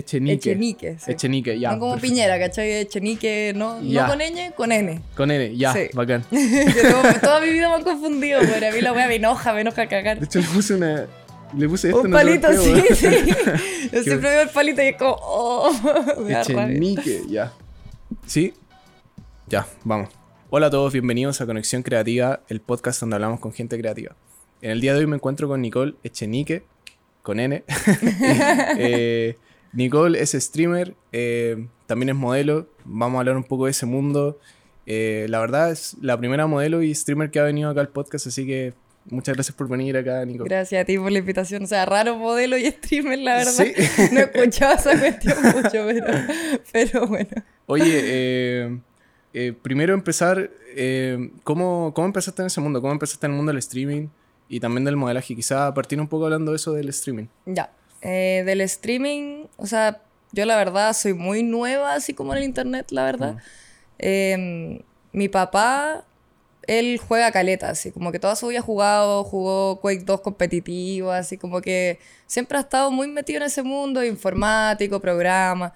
Echenique. Echenique, sí. Echenique, ya. No como perfecto. Piñera, ¿cachai? Echenique, no, Ya. no con ñ, con N. Con N, ya, Sí. bacán. Todo- toda mi vida me han confundido, pero a mí la wea me enoja, me enoja cagar. De hecho, le puse una. Le puse esto Un palito, sí, sí. Yo siempre veo el palito y es como, oh, me. Echenique, ya. ¿Sí? Ya, vamos. Hola a todos, bienvenidos a Conexión Creativa, el podcast donde hablamos con gente creativa. En el día de hoy me encuentro con Nicole Echenique, con N. Eh, Nicole es streamer, eh, también es modelo. Vamos a hablar un poco de ese mundo. Eh, la verdad es la primera modelo y streamer que ha venido acá al podcast, así que muchas gracias por venir acá, Nicole. Gracias a ti por la invitación. O sea, raro modelo y streamer, la verdad. Sí. No he escuchado esa cuestión mucho, pero, pero bueno. Oye, eh, eh, primero empezar, ¿cómo, ¿cómo empezaste en ese mundo? ¿Cómo empezaste en el mundo del streaming y también del modelaje? Quizá partir un poco hablando de eso del streaming. Ya. Eh, del streaming, o sea, yo la verdad soy muy nueva, así como en el internet, la verdad. Eh, mi papá, él juega caleta, así como que toda su vida ha jugado, jugó Quake 2 competitivo, así como que siempre ha estado muy metido en ese mundo, informático, programa.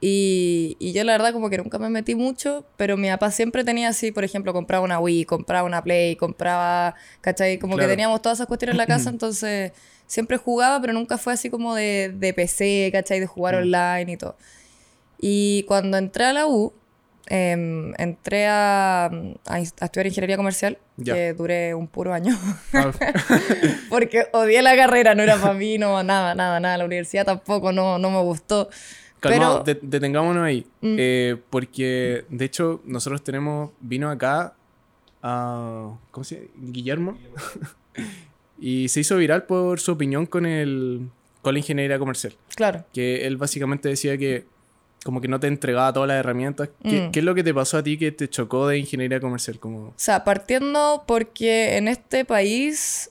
Y, y yo la verdad como que nunca me metí mucho, pero mi papá siempre tenía así, por ejemplo, compraba una Wii, compraba una Play, compraba, ¿cachai? Como Claro. que teníamos todas esas cuestiones en la casa, entonces siempre jugaba, pero nunca fue así como de, de PC, ¿cachai? De jugar Mm. online y todo. Y cuando entré a la U, em, entré a, a a estudiar ingeniería comercial, Ya. que duré un puro año, Ah, porque odié la carrera, no era para mí, no, nada, nada, nada. La universidad tampoco, no, no me gustó. Calmado, Pero- de- detengámonos ahí. Mm. Eh, porque, de hecho, nosotros tenemos, vino acá a, ¿cómo se llama? Guillermo. Y se hizo viral por su opinión con, el, con la ingeniería comercial. Claro. que él básicamente decía que como que no te entregaba todas las herramientas. ¿Qué, Mm. qué es lo que te pasó a ti que te chocó de ingeniería comercial? Como... O sea, partiendo porque en este país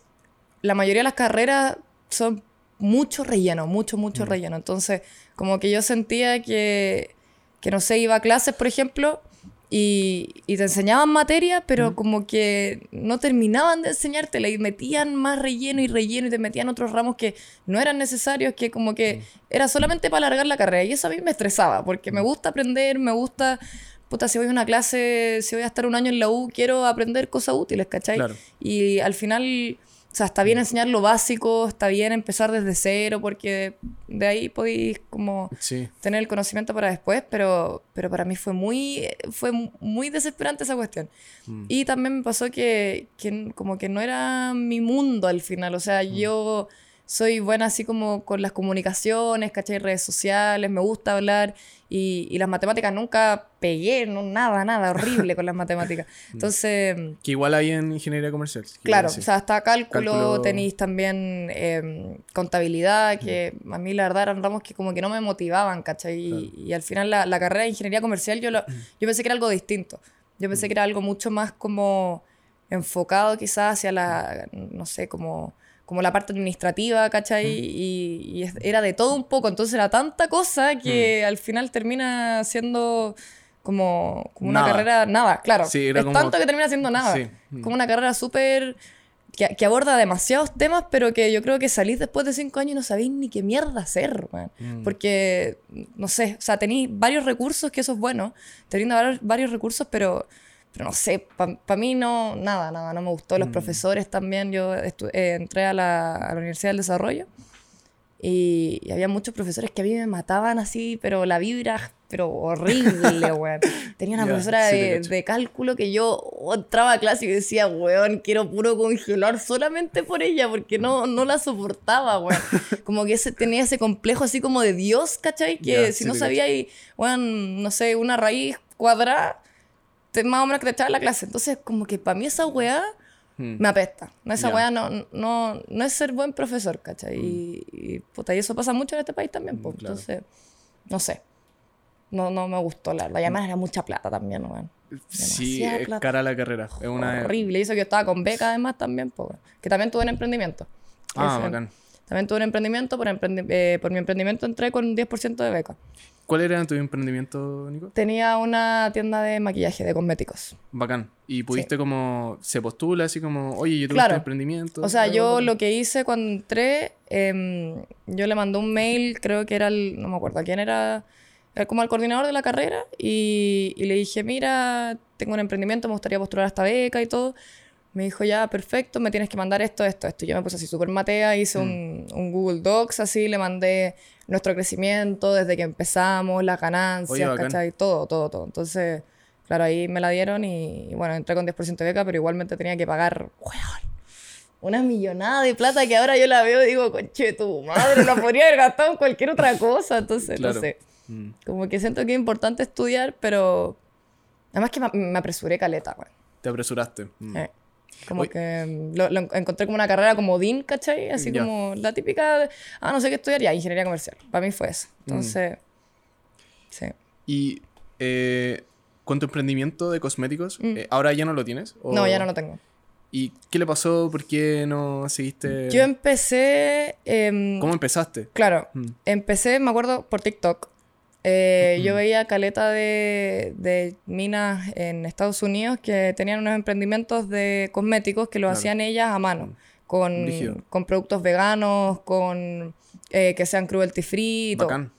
la mayoría de las carreras son mucho relleno, mucho, mucho Mm. relleno. Entonces, como que yo sentía que, que no sé, iba a clases, por ejemplo, y, y te enseñaban materia, pero Mm. como que no terminaban de enseñártela y metían más relleno y relleno y te metían otros ramos que no eran necesarios, que como que era solamente para alargar la carrera. Y eso a mí me estresaba, porque me gusta aprender, me gusta, puta, si voy a una clase, si voy a estar un año en la U, quiero aprender cosas útiles, ¿cachai? Claro. Y al final, sea, está bien enseñar lo básico, está bien empezar desde cero, porque de ahí podéis como Sí. tener el conocimiento para después, pero, pero para mí fue muy, fue muy desesperante esa cuestión. Mm. Y también me pasó que, que como que no era mi mundo al final, o sea, yo soy buena así como con las comunicaciones, ¿cachai? Redes sociales, me gusta hablar y, y las matemáticas nunca pegué, no, nada, nada, horrible con las matemáticas. Entonces... Que igual hay en ingeniería comercial. Claro, o sea, está cálculo, Cálculo- tenéis también eh, contabilidad, que a mí la verdad eran ramos que como que no me motivaban, ¿cachai? Y, y al final la, la carrera de ingeniería comercial yo, lo- yo pensé que era algo distinto. Yo pensé que era algo mucho más como enfocado quizás hacia la, no sé, como, como la parte administrativa, ¿cachai? Y, era de todo un poco, entonces era tanta cosa que al final termina siendo como, como una carrera, nada, claro. Sí, era es como- tanto que termina siendo nada. Sí. Mm. Como una carrera súper... Que, que aborda demasiados temas, pero que yo creo que salís después de cinco años y no sabéis ni qué mierda hacer, weón. Mm. Porque, no sé, o sea, tenéis varios recursos, que eso es bueno. Te brinda varios, varios recursos, pero, pero no sé, para mí no, nada, nada, no me gustó. Los Mm. profesores también, yo eh, entré a la, a la Universidad del Desarrollo y, y había muchos profesores que a mí me mataban así, pero la vibra, pero horrible, weón. Tenía una Ya, profesora sí de, de cálculo que yo entraba a clase y decía, weón, quiero puro congelar solamente por ella, porque no, no la soportaba, weón. Como que ese, tenía ese complejo así como de Dios, ¿cachai? Que si sí no sabía, y, weón, no sé, una raíz cuadrada, más o menos que te echaba la clase. Entonces, como que para mí esa weá Mm. me apesta. No, esa Ya. weá no, no, no es ser buen profesor, ¿cachai? Y, y, puta, y eso pasa mucho en este país también, pues. Claro. Entonces, no sé. No, no me gustó, la verdad. Y además era mucha plata también, weón. Sí, es plata. cara la carrera. Es una... Horrible. Y eso que yo estaba con beca además también, pues. Que también tuve en emprendimiento. Ah, Ese- bacán. También tuve un emprendimiento, por, emprendi- eh, por mi emprendimiento entré con 10% de beca. ¿Cuál era tu emprendimiento, Nico? Tenía una tienda de maquillaje, de cosméticos. Bacán. Y pudiste como, se postula así como, oye, yo tuve Claro. este emprendimiento. O sea, yo lo que hice cuando entré, em, yo le mandé un mail, creo que era el, no me acuerdo a quién era, era como al coordinador de la carrera, y, y le dije, mira, tengo un emprendimiento, me gustaría postular a esta beca y todo. Me dijo, ya, perfecto, me tienes que mandar esto, esto, esto. Yo me puse así súper matea, hice un, Mm. un Google Docs así, le mandé nuestro crecimiento desde que empezamos, las ganancias, bacán. ¿cachai? Todo, todo, todo. Entonces, claro, ahí me la dieron y, y bueno, entré con 10% de beca, pero igualmente tenía que pagar, weón, una millonada de plata que ahora yo la veo y digo, conche tu madre, la podría haber gastado en cualquier otra cosa. Entonces, Claro. no sé. Mm. Como que siento que es importante estudiar, pero además que me, me apresuré caleta, weón. Te apresuraste. Mm. Eh, Como Oye. que mm, lo, lo encontré como una carrera como DIN, ¿cachai? Así Ya. como la típica, de, ah, no sé qué estudiar, ya, ingeniería comercial. Para mí fue eso. Mm. Entonces, sí. Y eh, con tu emprendimiento de cosméticos, Mm. eh, ¿ahora ya no lo tienes? ¿O- No, ya no lo tengo. ¿Y qué le pasó? ¿Por qué no seguiste? Yo empecé, em, ¿Cómo empezaste? claro, Mm. empecé, me acuerdo, por TikTok. Eh, Yo veía caleta de, de minas en Estados Unidos que tenían unos emprendimientos de cosméticos que Claro. hacían ellas a mano, con, con productos veganos, con eh, que sean cruelty free y todo.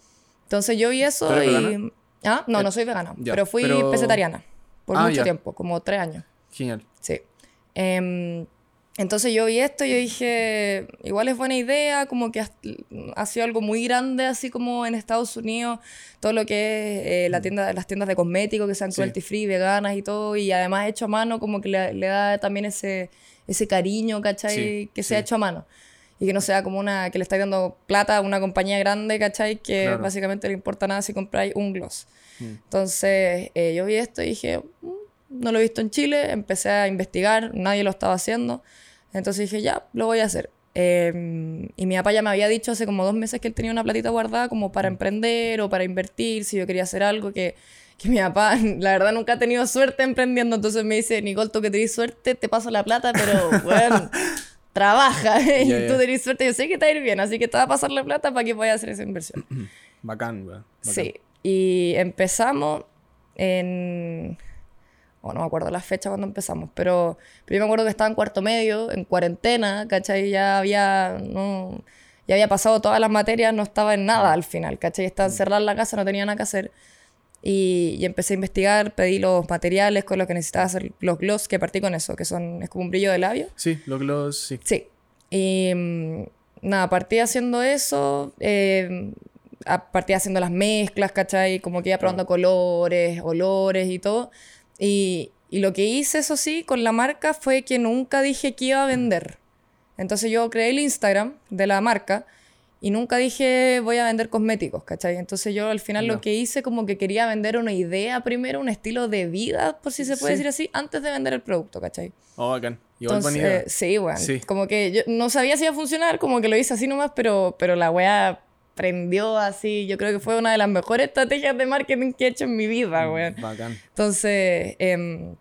Entonces yo vi eso ¿Tú eres y... vegana? Ah, no, Eh, no soy vegana, ya, pero fui pero- por Ah, mucho ya. tiempo, como tres años. Genial. Sí. Entonces yo vi esto y yo dije, igual es buena idea, como que ha, sido algo muy grande, así como en Estados Unidos, todo lo que es eh, la tienda, las tiendas de cosméticos que sean Mm. Sí. cruelty free, veganas y todo, y además hecho a mano, como que le, le da también ese, ese cariño, ¿cachai? Sí, que sea sí. hecho a mano. Y que no sea como una, que le estáis dando plata a una compañía grande, ¿cachai? Que Claro. básicamente le importa nada si compráis un gloss. Mm. Entonces, eh, yo vi esto y dije, "Mm, no lo he visto en Chile, empecé a investigar, nadie lo estaba haciendo. Entonces dije, ya, lo voy a hacer. Eh, y mi papá ya me había dicho hace como dos meses que él tenía una platita guardada como para emprender o para invertir, si yo quería hacer algo que, que mi papá, la verdad, nunca ha tenido suerte emprendiendo. Entonces me dice, Nicole, tú que tenés suerte, te paso la plata, pero bueno, trabaja. y Ya, ya. tú tenés suerte, yo sé que te va a ir bien, así que te va a pasar la plata para que puedas hacer esa inversión. Bacán. Bacán. Sí, y empezamos en... Oh, no me acuerdo la fecha cuando empezamos, pero, pero yo me acuerdo que estaba en cuarto medio, en cuarentena, ¿cachai? Ya había, no, ya había pasado todas las materias, no estaba en nada al final, ¿cachai? Estaba encerrada en la casa, no tenía nada que hacer. Y, y empecé a investigar, pedí los materiales con los que necesitaba hacer los gloss, que partí con eso, que son, es como un brillo de labio. Sí, lo gloss, sí. Sí. Y mm, nada, partí haciendo eso. eh, a- partí haciendo las mezclas, ¿cachai? Como que iba probando colores, olores y todo. Y, y lo que hice, eso sí, con la marca fue que nunca dije que iba a vender. Entonces yo creé el Instagram de la marca y nunca dije voy a vender cosméticos, ¿cachai? Entonces yo al final lo que hice como que quería vender una idea primero, un estilo de vida, por si se puede Sí. decir así, antes de vender el producto, ¿cachai? Oh, bacán. Igual Entonces, sí, weón. Sí. Como que yo no sabía si iba a funcionar, como que lo hice así nomás, pero, pero la weá prendió así. Yo creo que fue una de las mejores estrategias de marketing que he hecho en mi vida, weón. Bacán. Entonces, em,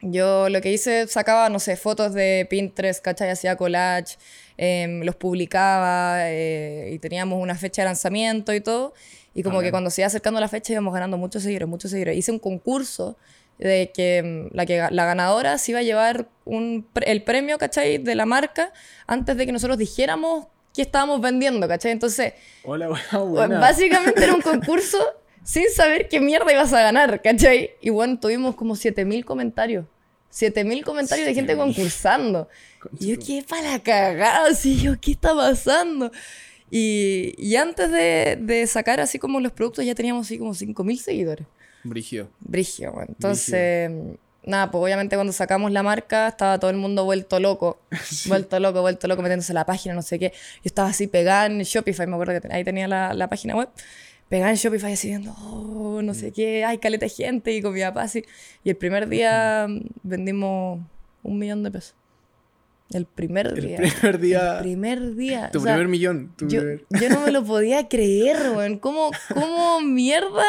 yo lo que hice, sacaba, no sé, fotos de Pinterest, ¿cachai? Hacía collage, em, los publicaba eh, y teníamos una fecha de lanzamiento y todo. Y como que Bacán. cuando se iba acercando la fecha íbamos ganando muchos seguidores, muchos seguidores. Hice un concurso de que em, la, que la ganadora se iba a llevar un, el premio, ¿cachai? De la marca antes de que nosotros dijéramos que estábamos vendiendo, ¿cachai? Entonces, Hola, bueno, Buena. Básicamente era un concurso sin saber qué mierda ibas a ganar, ¿cachai? Y bueno, tuvimos como 7000 comentarios. 7000 comentarios de gente 7000. concursando. Y yo, ¿qué para la cagada? Así yo, ¿qué está pasando? Y, y antes de, de sacar así como los productos ya teníamos así como 5000 seguidores. Brigio. Brigio, bueno. Entonces, nada, pues obviamente cuando sacamos la marca estaba todo el mundo vuelto loco. Vuelto loco, vuelto loco, metiéndose en la página, no sé qué. Yo estaba así pegada en Shopify, me acuerdo que ten- ahí tenía la, la página web. Pegada en Shopify así viendo, oh, no Mm. sé qué, hay caleta de gente y con mi papá así. Y el primer día mm, vendimos un millón de pesos. El primer El día. primer día. El primer día. Tu O sea, primer millón. Tu yo, primer- yo no me lo podía creer, weón. ¿Cómo, ¿Cómo mierda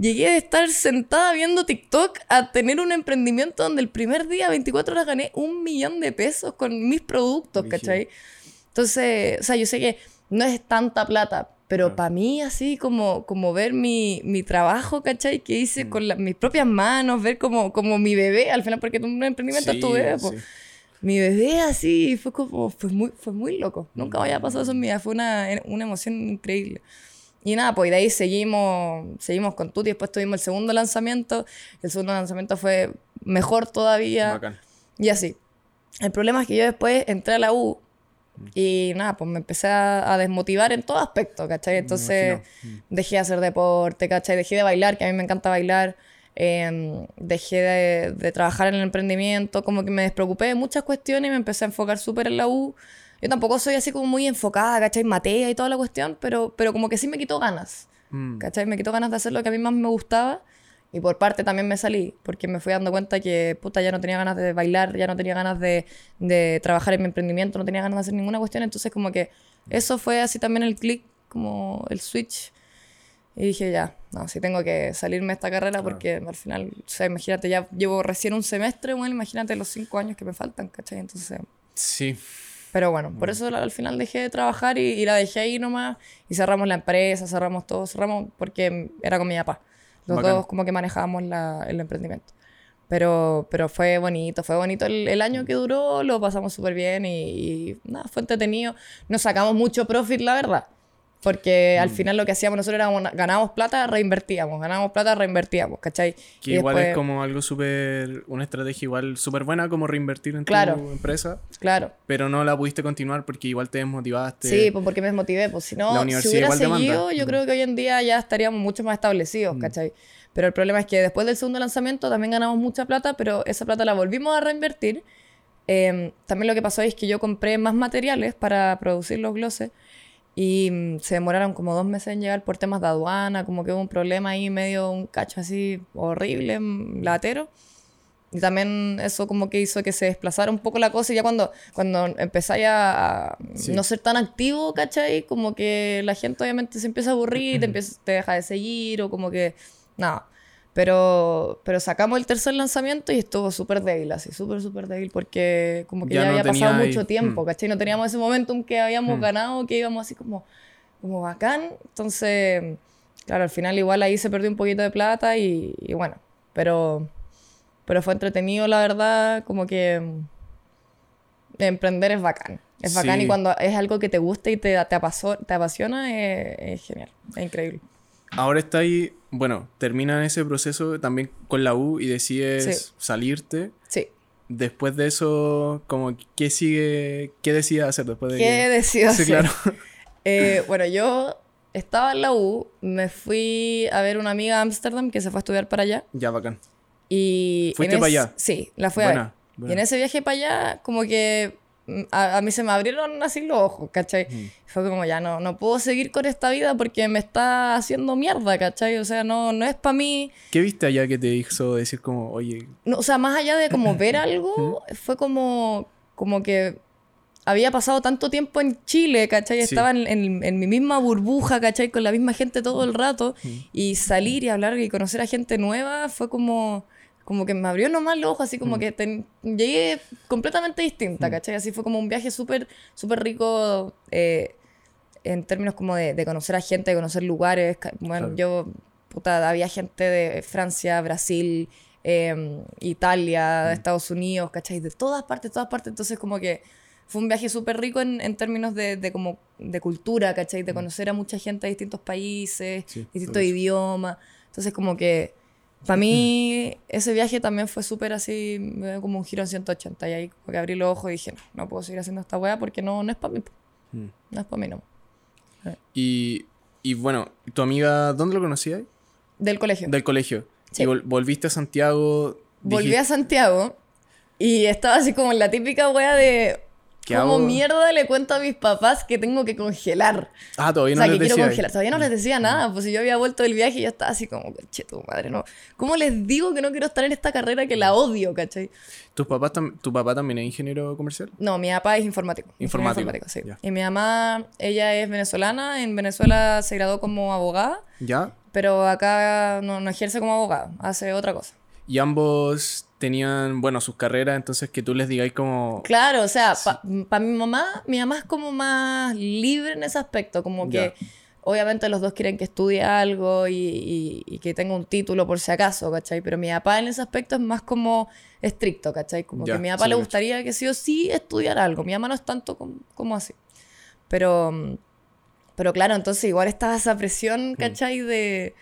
llegué de estar sentada viendo TikTok a tener un emprendimiento donde el primer día, 24 horas, gané un millón de pesos con mis productos. ¿cachai? Entonces, o sea, yo sé que no es tanta plata, Pero para mí, así como, como ver mi, mi trabajo, ¿cachai? Que hice Mm. con la- mis propias manos, ver como, como mi bebé, al final, porque un emprendimiento es tu Sí, bebé, sí. Mi bebé así, fue como, fue muy, fue muy loco. Nunca había pasado eso en mi vida, fue una, una emoción increíble. Y nada, pues de ahí seguimos, seguimos con Tuti, después tuvimos el segundo lanzamiento, el segundo lanzamiento fue mejor todavía. Bacán. Y así. El problema es que yo después entré a la U y nada, pues me empecé a, a desmotivar en todo aspecto, ¿cachai? Entonces imagino. dejé de hacer deporte, ¿cachai? Dejé de bailar, que a mí me encanta bailar. em, dejé de, de trabajar en el emprendimiento, como que me despreocupé de muchas cuestiones y me empecé a enfocar súper en la U. Yo tampoco soy así como muy enfocada, ¿cachai? Matea y toda la cuestión, pero, pero como que sí me quitó ganas. Mm. ¿Cachai? Me quitó ganas de hacer lo que a mí más me gustaba. Y por parte también me salí, porque me fui dando cuenta que, puta, ya no tenía ganas de bailar, ya no tenía ganas de, de trabajar en mi emprendimiento, no tenía ganas de hacer ninguna cuestión. Entonces, como que eso fue así también el click, como el switch. Y dije, ya, no, sí tengo que salirme de esta carrera porque al final, o sea, imagínate, ya llevo recién un semestre, bueno, imagínate los cinco años que me faltan, ¿cachai? Entonces, Sí. Pero bueno, por eso la- al final dejé de trabajar y, y la dejé ahí nomás. Y cerramos la empresa, cerramos todo, cerramos porque era con mi papá. Los Bacán. dos como que manejábamos la- el emprendimiento. Pero, pero fue bonito, fue bonito el, el año que duró, lo pasamos súper bien y, y nada, fue entretenido. Nos sacamos mucho profit, la verdad. Porque Mm. al final lo que hacíamos nosotros era una- ganábamos plata, reinvertíamos, ganábamos plata, reinvertíamos, ¿cachai? Que Y igual después- es como algo súper, una estrategia igual súper buena como reinvertir en Claro. tu empresa, Claro. pero no la pudiste continuar porque igual te desmotivaste. Sí, pues porque me desmotivé. Pues si no, La si hubiera igual demanda. seguido, yo Mm. creo que hoy en día ya estaríamos mucho más establecidos, ¿cachai? Pero el problema es que después del segundo lanzamiento también ganamos mucha plata, pero esa plata la volvimos a reinvertir. Eh, también lo que pasó es que yo compré más materiales para producir los glosses y mm, se demoraron como dos meses en llegar por temas de aduana, como que hubo un problema ahí, medio un cacho así horrible, mm, latero. Y también eso como que hizo que se desplazara un poco la cosa y ya cuando, cuando empezáis a, Sí. no ser tan activo, ¿cachai? Como que la gente obviamente se empieza a aburrir, te, empieza, te deja de seguir o como que... Nada. Pero, pero sacamos el tercer lanzamiento y estuvo súper débil, así, súper, súper débil, porque como que Ya ya, no había pasado ahí- mucho tiempo, mm. ¿cachai? No teníamos ese momentum que habíamos Mm. ganado, que íbamos así como, como bacán. Entonces, claro, al final igual ahí se perdió un poquito de plata y, y bueno, pero, pero fue entretenido, la verdad, como que mm, emprender es bacán. Es bacán Sí. y cuando es algo que te gusta y te, te, apaso- te apasiona, es, es genial, es increíble. Ahora está ahí, bueno, termina ese proceso también con la U y decides Sí. salirte. Sí. Después de eso, como, ¿qué sigue? ¿Qué decides hacer después de ¿Qué que- decido Sí, hacer? claro. Eh, bueno, yo estaba en la U, me fui a ver una amiga a Ámsterdam que se fue a estudiar para allá. ya, bacán. Y ¿Fuiste para allá? Sí, la fui a Buena, ver. buena. Y en ese viaje para allá, como que a, a mí se me abrieron así los ojos, ¿cachai? Mm. Fue como ya no, no puedo seguir con esta vida porque me está haciendo mierda, ¿cachai? O sea, no, no es para mí. ¿Qué viste allá que te hizo decir como, oye, No, o sea, más allá de como ver algo, fue como, como que había pasado tanto tiempo en Chile, ¿cachai? Sí. Estaba en, en- en mi misma burbuja, ¿cachai? Con la misma gente todo el rato. Y salir y hablar y conocer a gente nueva fue como, como que me abrió nomás los ojos, así como que ten- llegué completamente distinta, ¿cachai? Así fue como un viaje súper, súper rico eh, en términos como de, de conocer a gente, de conocer lugares. Bueno, Claro. yo, puta, había gente de Francia, Brasil, eh, Italia, Estados Unidos, ¿cachai? De todas partes, todas partes. Entonces, como que fue un viaje súper rico en, en términos de, de como de cultura, ¿cachai? De conocer a mucha gente de distintos países, Sí, distintos idiomas. Entonces, como que para mí ese viaje también fue súper así, como un giro en 180. Y ahí como que abrí los ojos y dije, no, no puedo seguir haciendo esta weá porque no, no es para mí. Mm. No es para mí, no. Y, y bueno, ¿tu amiga dónde lo conocías? Del colegio. Del colegio. Sí. Y vol- volviste a Santiago. Volví dijiste, a Santiago y estaba así como en la típica wea de... ¿Qué ¿Cómo hago? mierda le cuento a mis papás que tengo que congelar? Ah, todavía o no sea, que les quiero decía. congelar. Todavía no les decía nada, pues si yo había vuelto del viaje y yo estaba así como, che, tu madre, no. ¿Cómo les digo que no quiero estar en esta carrera que la odio, cachai? ¿Tus papás ¿Tu papá también es ingeniero comercial? No, mi papá es informático. ingeniero Informático, sí. ya. Y mi mamá, ella es venezolana. En Venezuela se graduó como abogada, ¿Ya? pero acá no, no ejerce como abogada, hace otra cosa. Y ambos tenían, bueno, sus carreras, entonces que tú les digáis como... Claro, o sea, para mi mamá, mi mamá es como más libre en ese aspecto, como que Ya. obviamente los dos quieren que estudie algo y, y, que tenga un título por si acaso, ¿cachai? Pero mi papá en ese aspecto es más como estricto, ¿cachai? Como que a mi papá le gustaría que sí o sí estudiara algo. Mi mamá no es tanto como, como así. Pero, pero claro, entonces igual estaba esa presión, mm. ¿cachai? De,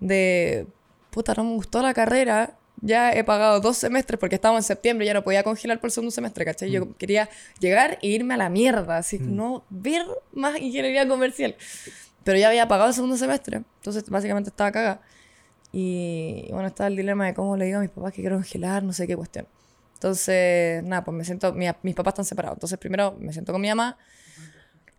de, puta, no me gustó la carrera. Ya he pagado dos semestres porque estábamos en septiembre y ya no podía congelar por el segundo semestre, ¿cachai? Yo mm. quería llegar e irme a la mierda, así, mm. no ver más ingeniería comercial. Pero ya había pagado el segundo semestre, entonces básicamente estaba cagada. Y bueno, estaba el dilema de cómo le digo a mis papás que quiero congelar, no sé qué cuestión. Entonces, nada, pues me siento, mis papás están separados. Entonces, primero me siento con mi mamá,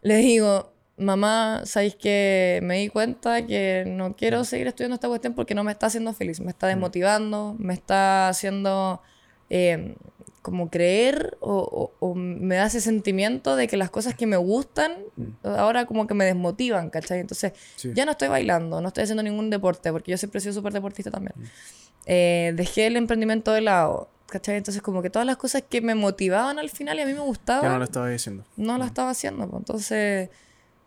le digo, mamá, ¿sabéis que me di cuenta que no quiero seguir estudiando esta cuestión porque no me está haciendo feliz? Me está desmotivando, me está haciendo eh, como creer o, me da ese sentimiento de que las cosas que me gustan mm. ahora como que me desmotivan, ¿cachai? Entonces ya no estoy bailando, no estoy haciendo ningún deporte, porque yo siempre he sido súper deportista también. Mm. Eh, dejé el emprendimiento de lado, ¿cachai? Entonces como que todas las cosas que me motivaban al final y a mí me gustaban... Ya no lo estaba haciendo. No lo mm. estaba haciendo, pues. entonces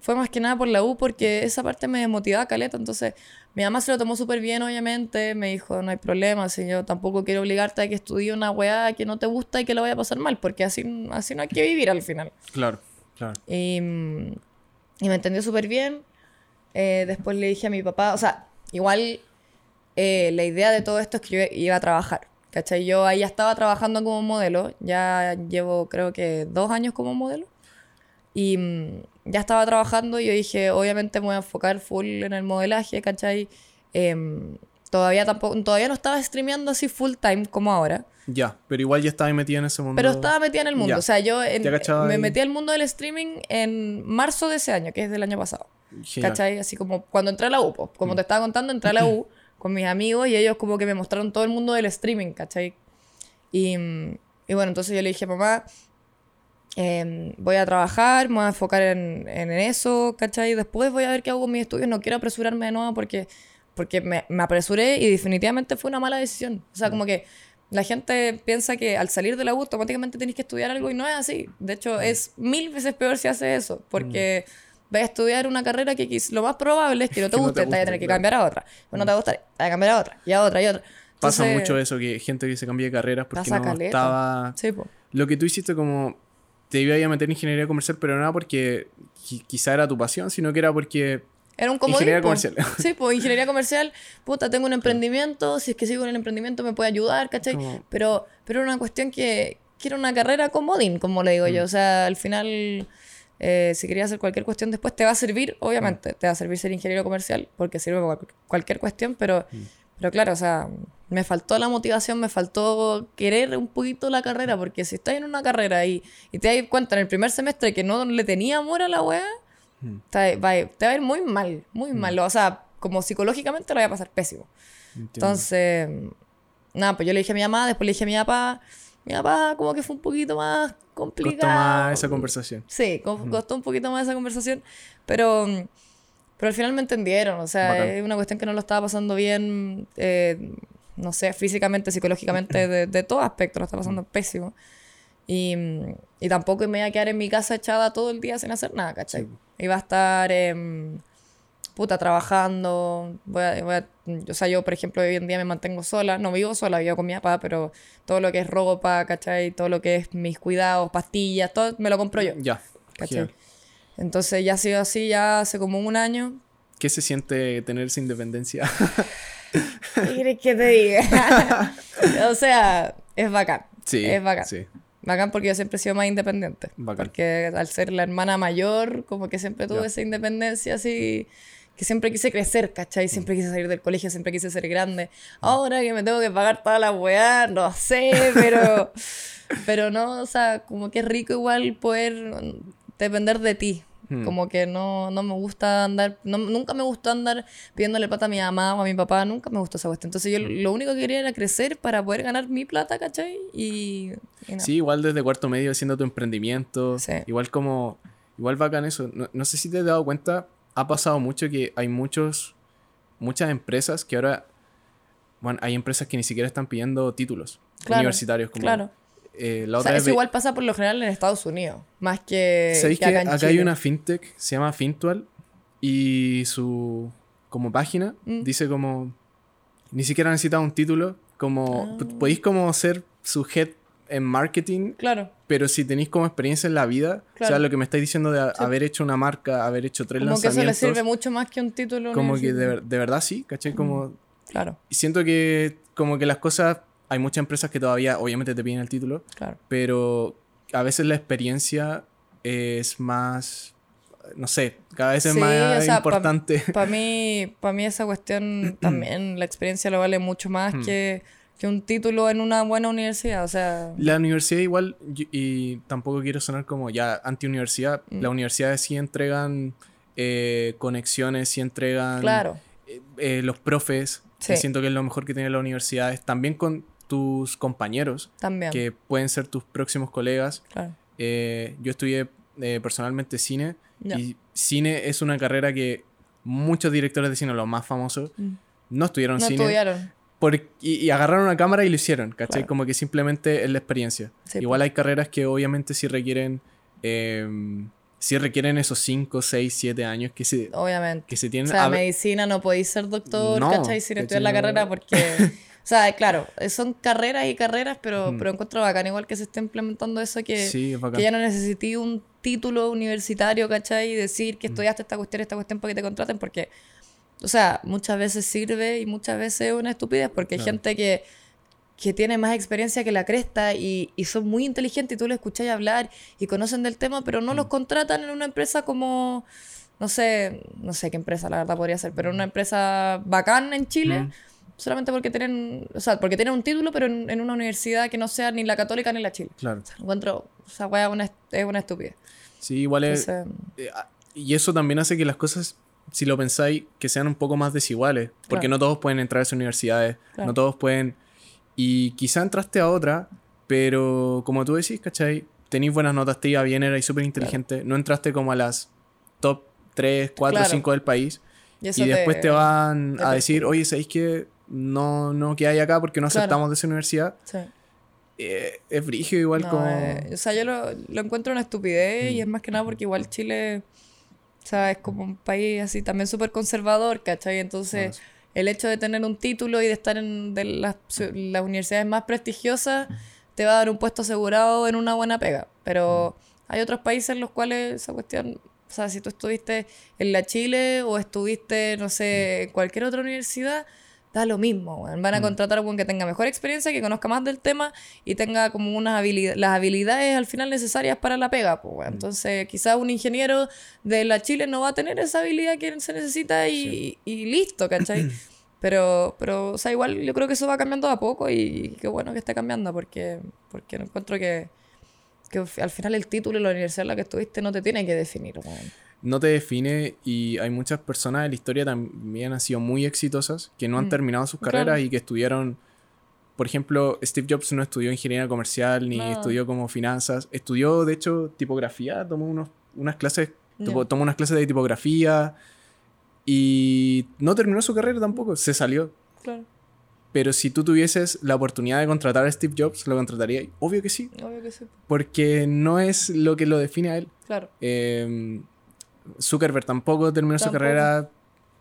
fue más que nada por la U porque esa parte me desmotivaba caleta. Entonces, mi mamá se lo tomó súper bien, obviamente. Me dijo, no hay problema, si yo tampoco quiero obligarte a que estudie una weá que no te gusta y que lo vaya a pasar mal, porque así, así no hay que vivir al final. Claro, claro. Y, y me entendió súper bien. Eh, después le dije a mi papá, o sea, igual eh, la idea de todo esto es que yo iba a trabajar. ¿Cachai? Yo ahí ya estaba trabajando como modelo, ya llevo creo que dos años como modelo. Y mm, ya estaba trabajando y yo dije, obviamente me voy a enfocar full en el modelaje, ¿cachai? Em, todavía, tampoco, todavía no estaba streameando así full time como ahora. Ya, pero igual ya estaba metida en ese mundo. Pero estaba metida en el mundo. O sea, yo me metí al mundo del streaming en marzo de ese año, que es del año pasado. ¿Cachai? Así como cuando entré a la U, como mm. te estaba contando, entré a la U con mis amigos y ellos como que me mostraron todo el mundo del streaming, ¿cachai? Y, y bueno, entonces yo le dije, mamá, Em, voy a trabajar, me voy a enfocar en, en, eso, ¿cachai? Después voy a ver qué hago con mis estudios. No quiero apresurarme de nuevo porque, porque me, me apresuré y definitivamente fue una mala decisión. O sea, mm. como que la gente piensa que al salir de la U automáticamente tienes que estudiar algo y no es así. De hecho, mm. es mil veces peor si haces eso, porque mm. vas a estudiar una carrera que lo más probable es que no te guste, te vas a tener que cambiar a otra. Bueno, no te gusta, te vas a cambiar a otra, y a otra, y a otra. Pasa mucho eso, que gente que se cambia de carreras porque no estaba... Sí, Lo que tú hiciste como te iba a meter en ingeniería comercial, pero no porque quizá era tu pasión, sino que era porque... Era un comodín. Ingeniería comercial. Sí, pues ingeniería comercial, puta, tengo un emprendimiento, si es que sigo en el emprendimiento me puede ayudar, ¿cachai? Pero, pero era una cuestión que, que era una carrera comodín, como le digo yo. Mm. O sea, al final, eh, si querías hacer cualquier cuestión después, te va a servir, obviamente, mm. te va a servir ser ingeniero comercial, porque sirve para cualquier cuestión, pero... Mm. Pero claro, o sea, me faltó la motivación, me faltó querer un poquito la carrera, porque si estás en una carrera y, y te das cuenta en el primer semestre que no le tenía amor a la weá, hmm. te, va, a ir muy mal, muy hmm. mal. O sea, como psicológicamente lo voy a pasar pésimo. Entonces, nada, pues yo le dije a mi mamá, después le dije a mi papá. Mi papá como que fue un poquito más complicado. Costó más esa conversación. Sí, hmm. costó un poquito más esa conversación, pero pero al final me entendieron, o sea, es una cuestión que no lo estaba pasando bien, eh, no sé, físicamente, psicológicamente, de, de todo aspecto, lo estaba pasando pésimo. Y, y, tampoco me iba a quedar en mi casa echada todo el día sin hacer nada, ¿cachai? Iba a estar, eh, puta, trabajando. Voy a, voy a, o sea, yo, por ejemplo, hoy en día me mantengo sola. No vivo sola, vivo con mi papá, pero todo lo que es ropa, ¿cachai? Todo lo que es mis cuidados, pastillas, todo me lo compro yo. Ya. ¿cachai? Entonces ya ha sido así ya hace como un año. ¿Qué se siente tener esa independencia? ¿Qué te diga? o sea, es bacán. Sí. Es bacán. Sí. Bacán porque yo siempre he sido más independiente. Bacán. Porque al ser la hermana mayor, como que siempre tuve esa independencia así que siempre quise crecer, ¿cachai? Siempre quise salir del colegio, siempre quise ser grande. Ahora que me tengo que pagar toda la weá, no sé, pero, pero no, o sea, como que es rico igual poder depender de ti. Hmm. Como que no, no me gusta andar, nunca me gustó andar pidiéndole plata a mi mamá o a mi papá, nunca me gustó esa cuestión. Entonces yo hmm. lo único que quería era crecer para poder ganar mi plata, ¿cachai? Y, Sí, igual desde cuarto medio haciendo tu emprendimiento, igual como, igual bacán eso. No, sé si te has dado cuenta, ha pasado mucho que hay muchos, muchas empresas que ahora, bueno, hay empresas que ni siquiera están pidiendo títulos universitarios como... Claro eh, o sea, eso igual pasa por lo general en Estados Unidos, más que, ¿Sabéis que, acá, hay una fintech, se llama Fintual, y su como página Mm. dice como ni siquiera necesitas un título, como Ah. podéis como ser su head en marketing, Claro. pero si tenéis como experiencia en la vida, o sea, Claro. lo que me estáis diciendo de Sí. haber hecho una marca, haber hecho tres Como que eso le lanzamientos, sirve mucho más que un título. como que de, de verdad sí, ¿cachai? Como Claro, y siento que como que las cosas hay muchas empresas que todavía obviamente te piden el título, claro. pero a veces la experiencia es más no sé, cada vez es Sí, más o sea, pa- importante. Para mí, para mí esa cuestión también, la experiencia lo vale mucho más Mm. que, que un título en una buena universidad. O sea, La universidad igual, y, y tampoco quiero sonar como ya anti-universidad, Mm. las universidades sí entregan eh, conexiones, sí entregan claro, eh, eh, los profes, que Sí. siento que es lo mejor que tienen las universidades, también con tus compañeros, también. que pueden ser tus próximos colegas. Claro. Eh, yo estudié eh, personalmente cine y cine es una carrera que muchos directores de cine, los más famosos, Mm. no estudiaron No cine estudiaron. por- y, y agarraron una cámara y lo hicieron, ¿cachai? Claro. Como que simplemente es la experiencia. Sí, Igual hay carreras que obviamente sí requieren, eh, sí requieren esos 5, 6, 7 años que se, Obviamente. que se O tienen. sea, a ver- medicina no podéis ser doctor, No, ¿cachai? Sin estudiar la carrera porque... O sea, claro, son carreras y carreras, pero, pero encuentro bacán igual que se esté implementando eso que, sí, es bacán. que ya no necesité un título universitario, ¿cachai? Y decir que estudiaste esta cuestión, esta cuestión para que te contraten, porque, o sea, muchas veces sirve y muchas veces es una estupidez, porque hay gente que, que tiene más experiencia que la cresta y, y son muy inteligentes y tú les escuchás hablar y conocen del tema, pero no los contratan en una empresa como, no sé, no sé qué empresa la verdad podría ser, pero en una empresa bacán en Chile. Mm. Solamente porque tienen, o sea, porque tienen un título, pero en, en una universidad que no sea ni la católica ni la Chile. Claro. Encuentro, o sea, weá, una, es una estupidez. Sí, igual es. Entonces, eh, ah, y eso también hace que las cosas, si lo pensáis, que sean un poco más desiguales. Porque Claro. no todos pueden entrar a esas universidades, Claro. no todos pueden. Y quizá entraste a otra, pero como tú decís, ¿cachai? Tenéis buenas notas, te iba bien, erais súper inteligente. No entraste como a las top 3, 4, Claro. 5 del país. Y después te, van te a decir, oye, ¿sabéis que no, no que hay acá porque no Claro. aceptamos de esa universidad? Sí. Eh, es brígido igual No, como... eh, o sea, yo lo, lo encuentro una estupidez y es más que nada porque igual Chile, o sea, es como un país así también súper conservador, ¿cachai? Entonces, Ah, el hecho de tener un título y de estar en de las, las universidades más prestigiosas te va a dar un puesto asegurado en una buena pega. Pero hay otros países en los cuales esa cuestión, o sea, si tú estuviste en la Chile o estuviste, no sé, en cualquier otra universidad, da lo mismo, weón. Van a contratar a alguien que tenga mejor experiencia, que conozca más del tema y tenga como unas habilidades, las habilidades al final necesarias para la pega, pues, weón. Entonces, quizás un ingeniero de la Chile no va a tener esa habilidad que se necesita y, y listo, ¿cachai? Pero, pero, o sea, igual yo creo que eso va cambiando a poco y qué bueno que esté cambiando porque, porque encuentro que, que al final el título de la universidad en la que estuviste no te tiene que definir, weón. No te define y hay muchas personas de la historia también han sido muy exitosas que no han Mm, terminado sus claro. carreras y que estudiaron, por ejemplo, Steve Jobs no estudió ingeniería comercial ni No. estudió como finanzas, estudió de hecho tipografía, tomó unos, unas clases, tomó unas clases de tipografía y no terminó su carrera tampoco, se salió. Claro, Pero si tú tuvieses la oportunidad de contratar a Steve Jobs, ¿lo contrataría? Obvio que sí, obvio que sí. porque no es lo que lo define a él. Claro. Eh, Zuckerberg tampoco terminó su carrera.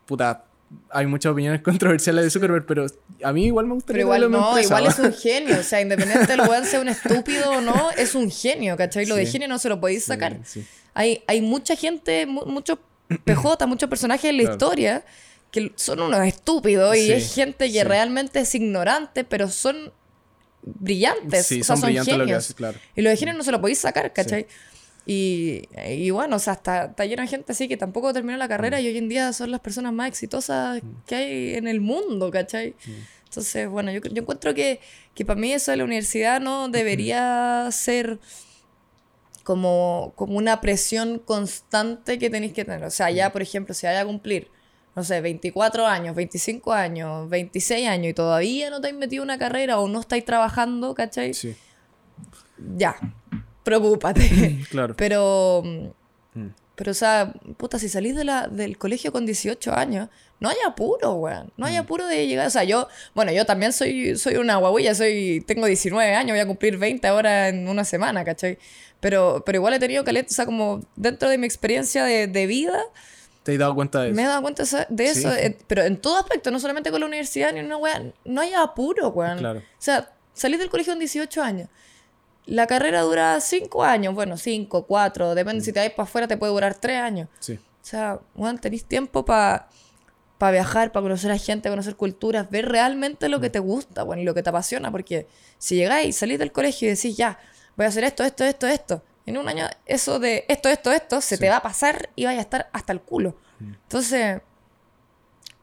Puta, hay muchas opiniones controversiales de Zuckerberg, pero a mí igual me gustaría Pero igual mi no, igual es un genio. O sea, independiente del weón sea un estúpido o no, es un genio, ¿cachai? Lo de genio no se lo podéis sacar. Sí, sí. Hay, hay mucha gente, mu- muchos PJ, muchos personajes en la Claro. historia que son unos estúpidos y es gente que realmente es ignorante, pero son brillantes. Sí, o sea, son son, brillantes lo que hacen, claro. Y los de genios no se lo podéis sacar, ¿cachai? Y, y bueno, o sea, está, está lleno de gente así que tampoco terminó la Mm. carrera y hoy en día son las personas más exitosas que hay en el mundo, ¿cachai? Mm. Entonces, bueno, yo, yo encuentro que, que para mí eso de la universidad no debería ser como, como una presión constante que tenéis que tener. O sea, Mm. ya, por ejemplo, si vaya a cumplir, no sé, 24 años, 25 años, 26 años y todavía no te has metido una carrera o no estáis trabajando, ¿cachai? Sí, Ya, preocúpate. claro. Pero, Mm. pero, o sea, puta, si salís de la, del colegio con 18 años, no hay apuro, weón. No hay Mm. apuro de llegar. O sea, yo, bueno, yo también soy, soy una guaguilla, soy, tengo 19 años, voy a cumplir 20 ahora en una semana, ¿cachai? Pero, pero igual he tenido caleta, o sea, como dentro de mi experiencia de, de vida, ¿Te has dado cuenta de eso? Me he dado cuenta de eso, Sí. eh, pero en todo aspecto, no solamente con la universidad ni una weá. No hay apuro, weón. Claro. O sea, salís del colegio en 18 años. La carrera dura 5 años, bueno, 5, 4, Mm. depende si te vas para afuera, te puede durar 3 años. Sí. O sea, weón, tenéis tiempo para para viajar, para conocer a gente, conocer culturas, ver realmente lo Mm. que te gusta, bueno, y lo que te apasiona, porque si llegáis, salís del colegio y decís, ya, voy a hacer esto, esto, esto, esto, en un año eso de esto, esto, esto, se Sí. te va a pasar y vaya a estar hasta el culo. Entonces,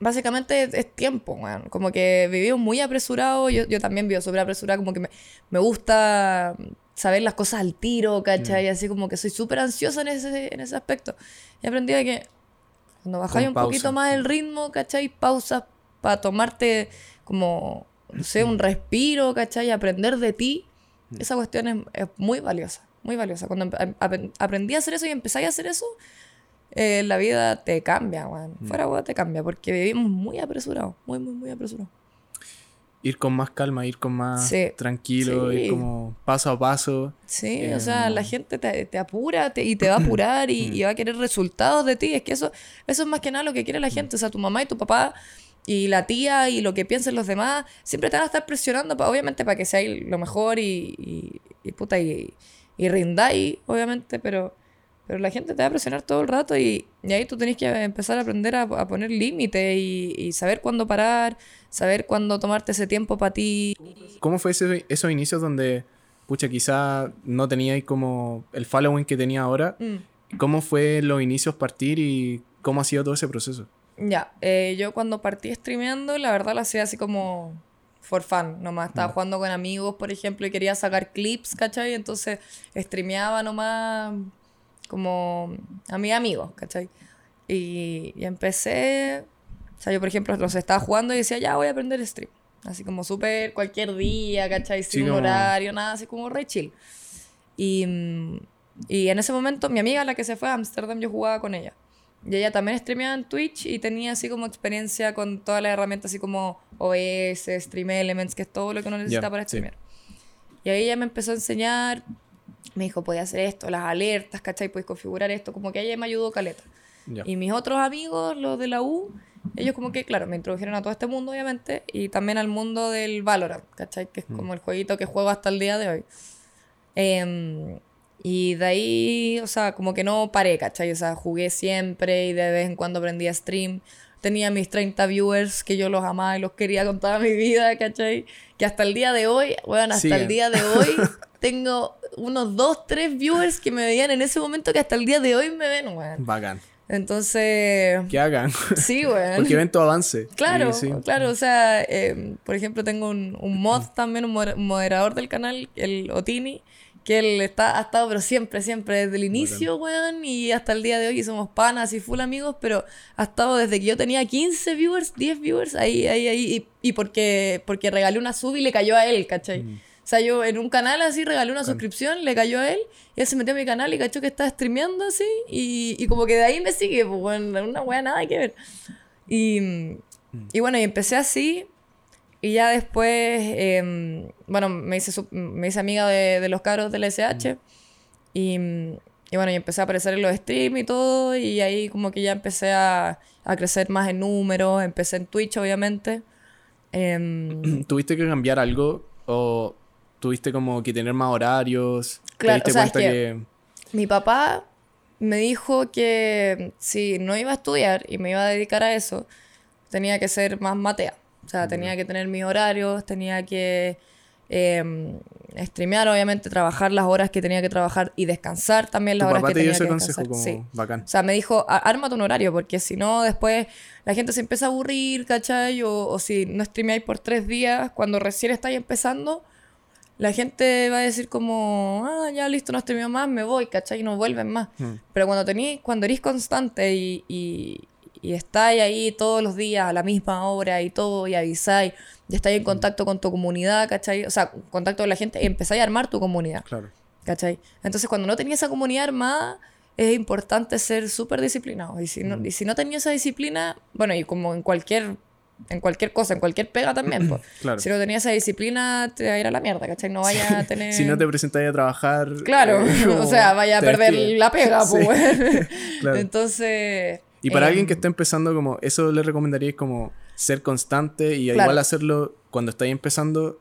básicamente es, es tiempo, weón. Como que vivimos muy apresurado, yo, yo también vivo súper apresurada, como que me, me gusta saber las cosas al tiro, ¿cachai? Así como que soy súper ansiosa en ese, en ese aspecto. Y aprendí de que cuando bajáis un pausa. poquito más el ritmo, ¿cachai? Pausas para tomarte como, no sé, un respiro, ¿cachai? Aprender de ti. Esa cuestión es, es muy valiosa, muy valiosa. Cuando ap- aprendí a hacer eso y empezáis a hacer eso, eh, la vida te cambia, weón. Fuera, weón, te cambia, porque vivimos muy apresurados, muy, muy, muy apresurados. Ir con más calma, ir con más Sí. tranquilo, Sí. ir como paso a paso. Sí, Eh, o sea, la gente te, te apura te- y te va a apurar y, y va a querer resultados de ti. Es que eso, eso es más que nada lo que quiere la gente. O sea, tu mamá y tu papá y la tía y lo que piensen los demás, siempre te van a estar presionando, pa- obviamente, para que seáis lo mejor y, y, y puta, y, y rindáis, obviamente, pero, pero la gente te va a presionar todo el rato y, y ahí tú tenés que empezar a aprender a, a poner límites y, y saber cuándo parar, saber cuándo tomarte ese tiempo para ti. ¿Cómo fue ese- esos inicios donde, pucha, quizá no teníais como el following que tenía ahora? Mm. ¿Cómo fue los inicios partir y cómo ha sido todo ese proceso? Ya, eh, yo cuando partí streameando, la verdad lo hacía así como for fun, nomás. Estaba jugando con amigos, por ejemplo, y quería sacar clips, ¿cachai? Entonces streameaba nomás como a mis amigos, ¿cachai? Y, y empecé, o sea, yo por ejemplo los estaba jugando y decía, ya voy a aprender stream. Así como súper cualquier día, ¿cachai? Sin un como- horario, nada, así como re chill. Y, y en ese momento, mi amiga, la que se fue a Amsterdam, yo jugaba con ella. Y ella también streameaba en Twitch y tenía así como experiencia con todas las herramientas, así como OBS, Stream Elements, que es todo lo que uno necesita Ya, para sí. streamear. Y ahí ella me empezó a enseñar, me dijo, podía hacer esto, las alertas, ¿cachai? Puedes configurar esto, como que ella me ayudó caleta. Ya. Y mis otros amigos, los de la U, ellos como que, claro, me introdujeron a todo este mundo, obviamente, y también al mundo del Valorant, ¿cachai? Que es como el jueguito que juego hasta el día de hoy. Em, y de ahí, o sea, como que no paré, ¿cachai? O sea, jugué siempre y de vez en cuando aprendí a stream. Tenía mis 30 viewers que yo los amaba y los quería con toda mi vida, ¿cachai? Que hasta el día de hoy, bueno, hasta el día de hoy tengo unos 2, 3 viewers que me veían en ese momento que hasta el día de hoy me ven, weón. Bacán. Entonces, Que hagan. sí, weón. Porque ven tu avance. Claro, sí. claro, o sea, eh, por ejemplo, tengo un, un mod también, un moder- moderador del canal, el Otini, que él está, ha estado, pero siempre, siempre, desde el inicio, weón, y hasta el día de hoy y somos panas y full amigos, pero ha estado desde que yo tenía 15 viewers, 10 viewers, ahí, ahí, ahí, y, y porque, porque regalé una sub y le cayó a él, ¿cachai? O sea, yo en un canal así regalé una suscripción, le cayó a él, y él se metió a mi canal y cachó que estaba streameando así, y, y como que de ahí me sigue, pues, bueno, una weá nada que ver. Y, y bueno, y empecé así. Y ya después, em, bueno, me hice, me hice amiga de, de los cabros del SH. Y, y bueno, y empecé a aparecer en los streams y todo. Y ahí como que ya empecé a, a crecer más en números. Empecé en Twitch, obviamente. Em, ¿Tuviste que cambiar algo? ¿O tuviste como que tener más horarios? Claro, ¿Te diste o sea, es cuenta que- que... mi papá me dijo que si no iba a estudiar y me iba a dedicar a eso, tenía que ser más matea. O sea, tenía que tener mis horarios, tenía que eh, streamear, obviamente, trabajar las horas que tenía que trabajar y descansar también las Tu horas papá que te dio tenía ese que consejo descansar. como Sí. bacán. O sea, me dijo, "Á- ármate un horario, porque si no, después la gente se empieza a aburrir, ¿cachai? O, o si no streameáis por tres días, cuando recién estáis empezando, la gente va a decir como, ah, ya listo, no streameo más, me voy, ¿cachai? Y no vuelven más. Mm. Pero cuando tení, cuando eres constante y, y, y estáis ahí todos los días a la misma hora y todo, y avisáis, y estáis en contacto con tu comunidad, ¿cachai? O sea, contacto con la gente, y empezáis a armar tu comunidad. Claro. ¿Cachai? Entonces, cuando no tenía esa comunidad armada, es importante ser súper disciplinado. Y si, no, y si no tenía esa disciplina, bueno, y como en cualquier, en cualquier cosa, en cualquier pega también, pues. Claro. Si no tenía esa disciplina, te va a ir a la mierda, ¿cachai? No vaya a tener... Si no te presentáis a trabajar... Claro, eh, o sea, vaya a perder la pega, Sí. pues. Claro. Entonces, Y para Em, alguien que está empezando, como eso le recomendaría como ser constante y Claro. igual hacerlo cuando estáis empezando,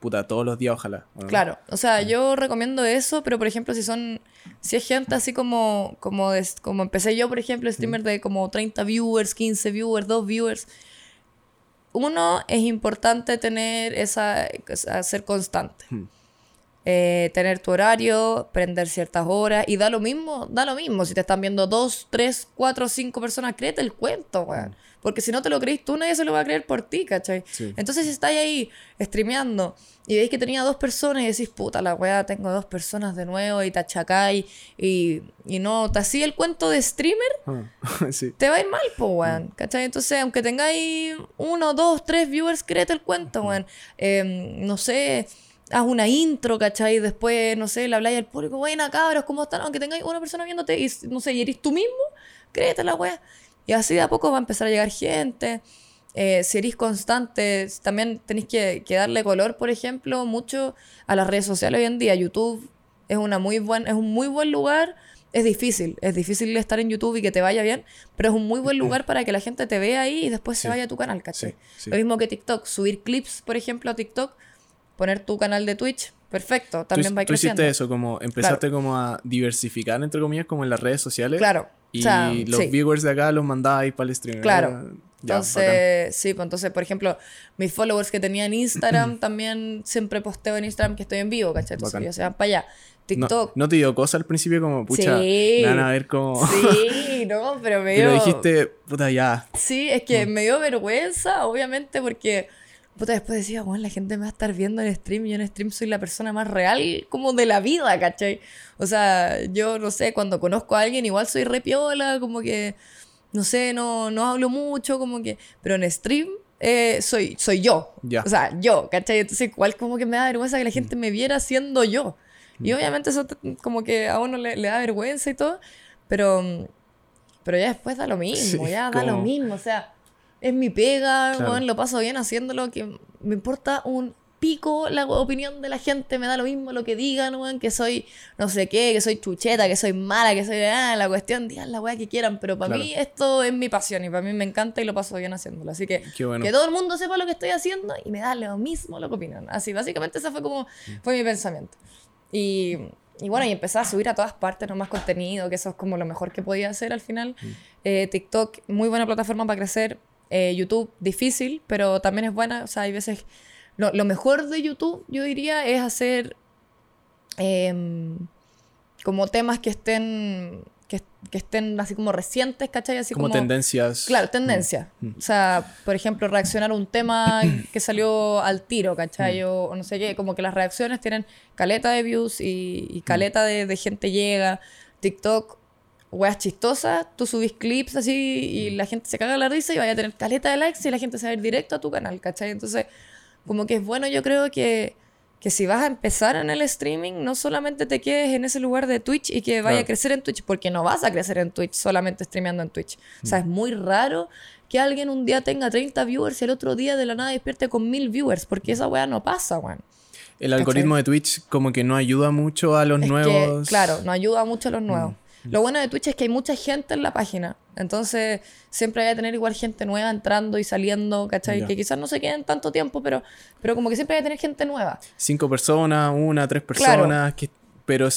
puta, todos los días, ojalá. Claro, o sea, yo recomiendo eso, pero por ejemplo, si son, si es gente así como, como, des- como empecé yo, por ejemplo, streamer de como 30 viewers, 15 viewers, 2 viewers, uno, es importante tener esa, ser constante. Hmm. Eh, tener tu horario, prender ciertas horas, y da lo mismo, da lo mismo. Si te están viendo dos, tres, cuatro, cinco personas, créete el cuento, weón. Porque si no te lo creís tú, nadie se lo va a creer por ti, ¿cachai? Sí. Entonces, si estáis ahí streameando y veis que tenía dos personas y decís, puta la weá, tengo dos personas de nuevo y te achacáis y, y no te hacía el cuento de streamer, Ah, sí. te va a ir mal, po, weón. ¿Cachai? Entonces, aunque tengáis uno, dos, tres viewers, créete el cuento, weón. Eh, no sé, haz una intro, ¿cachai? Después, no sé, le habláis al público, buena cabros, ¿cómo están? Aunque tengáis una persona viéndote y, no sé, y eres tú mismo, créete la weá. Y así de a poco va a empezar a llegar gente. Eh, si eres constante, también tenéis que, que darle color, por ejemplo, mucho a las redes sociales hoy en día. YouTube es, una muy buen, es un muy buen lugar. Es difícil, es difícil estar en YouTube y que te vaya bien, pero es un muy buen lugar para que la gente te vea ahí y después se vaya a tu canal, ¿cachai? Sí, sí. Lo mismo que TikTok, subir clips, por ejemplo, a TikTok, poner tu canal de Twitch, perfecto, Tú, también va tú hiciste creciendo. eso, como empezaste como a diversificar, entre comillas, como en las redes sociales. Claro, Y o sea, los sí. viewers de acá los mandabais para el stream. Claro. Entonces, sí, pues entonces, por ejemplo, mis followers que tenía en Instagram, también siempre posteo en Instagram que estoy en vivo, ¿cachai? Entonces Bacán. ellos se van para allá. No, TikTok. no te dio cosa al principio como, pucha, Sí. me van a ver como... Sí, no, pero me dio... Pero dijiste, puta, ya. Sí, es que me dio vergüenza, obviamente, porque puta, después decía, bueno, la gente me va a estar viendo en stream y yo en stream soy la persona más real como de la vida, ¿cachai? O sea, yo no sé, cuando conozco a alguien igual soy re piola, como que, no sé, no, no hablo mucho, como que, pero en stream eh, soy, soy yo. Ya. O sea, yo, ¿cachai? Entonces igual como que me da vergüenza que la gente me viera siendo yo. Y obviamente eso como que a uno le, le da vergüenza y todo, pero, pero ya después da lo mismo, Sí, ya da lo como- mismo, o sea, es mi pega, Claro. lo paso bien haciéndolo, que me importa un pico la opinión de la gente, me da lo mismo lo que digan, weón, que soy no sé qué, que soy chucheta, que soy mala, que soy ah, la cuestión, digan la weá que quieran, pero para Claro. mí esto es mi pasión y para mí me encanta y lo paso bien haciéndolo, así que bueno. que todo el mundo sepa lo que estoy haciendo y me da lo mismo lo que opinan, así, básicamente ese fue como, fue mi pensamiento. Y, y bueno, y empecé a subir a todas partes no más contenido, que eso es como lo mejor que podía hacer al final. Eh, TikTok, muy buena plataforma para crecer. Eh, YouTube, difícil, pero también es buena. O sea, hay veces... Lo, lo mejor de YouTube, yo diría, es hacer em, como temas que estén, que, que estén así como recientes, ¿cachai? Así como, como, tendencias. Claro, tendencia. O sea, por ejemplo, reaccionar a un tema que salió al tiro, ¿cachai? O, o no sé qué, como que las reacciones tienen caleta de views y, y caleta de, de gente llega. TikTok, weas chistosas, tú subís clips así y la gente se caga la risa y vaya a tener caleta de likes y la gente se va a ir directo a tu canal, ¿cachai? Entonces, como que es bueno, yo creo que, que si vas a empezar en el streaming, no solamente te quedes en ese lugar de Twitch y que vaya Claro. a crecer en Twitch, porque no vas a crecer en Twitch solamente streameando en Twitch. O sea, es muy raro que alguien un día tenga 30 viewers y el otro día de la nada despierte con 1000 viewers, porque esa wea no pasa, weón. El algoritmo de Twitch como que no ayuda mucho a los Es nuevos. que, claro, no ayuda mucho a los nuevos. Lo bueno de Twitch es que hay mucha gente en la página. Entonces, siempre hay a tener igual gente nueva entrando y saliendo, ¿cachai? Ya. Que quizás no se queden tanto tiempo, pero, pero como que siempre hay a tener gente nueva. Cinco personas, una, tres Claro. personas. Que, pero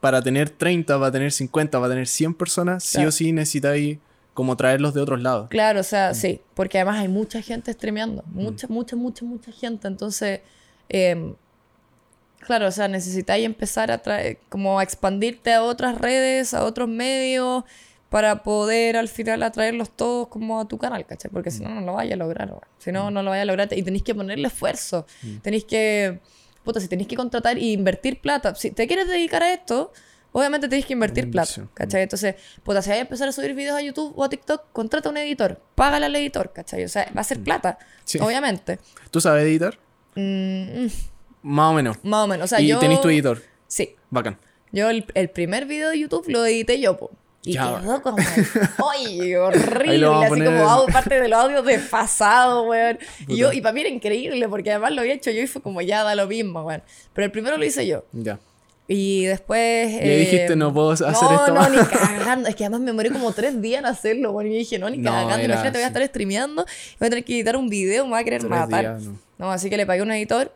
para tener 30, para tener 50, para tener 100 personas, sí o sí necesitáis como traerlos de otros lados. Claro, o sea, sí, porque además hay mucha gente streameando, mucha, mucha, mucha, mucha gente, entonces, eh, claro, o sea, necesitáis empezar a traer, como a expandirte a otras redes, a otros medios, para poder al final atraerlos todos como a tu canal, ¿cachai? Porque si no, no lo vaya a lograr, weón. si no, no lo vaya a lograr, y tenéis que ponerle esfuerzo, tenéis que, puta, si tenéis que contratar e invertir plata, si te quieres dedicar a esto... Obviamente tenéis que invertir plata. ¿cachai? Entonces, puta, si vais a empezar a subir videos a YouTube o a TikTok, contrata un editor, págale al editor, ¿cachai? O sea, va a ser plata, Mm. Sí. obviamente. ¿Tú sabes editar? Mm, mm, Más o menos. más o menos, o sea, y yo... tenés tu editor. Sí, Bacán. yo el, el primer video de YouTube lo edité yo, po. Y Ya. quedó como... ¡Ay, horrible! Así poner como audio, parte de los audios desfasados, weón. Y, yo, y para mí era increíble, porque además lo había hecho yo y fue como ya da lo mismo, weón. Pero el primero lo hice yo. Ya. Y después. Y ahí dijiste, eh, no puedo hacer no, esto No, más. ni cagando. Es que además me demoré como tres días en hacerlo, bueno, y yo dije, no, ni No, cagando. era Imagínate, voy a estar streameando, voy a tener que editar un video, me va a querer Tres matar. días, no. No, así que le pagué a un editor.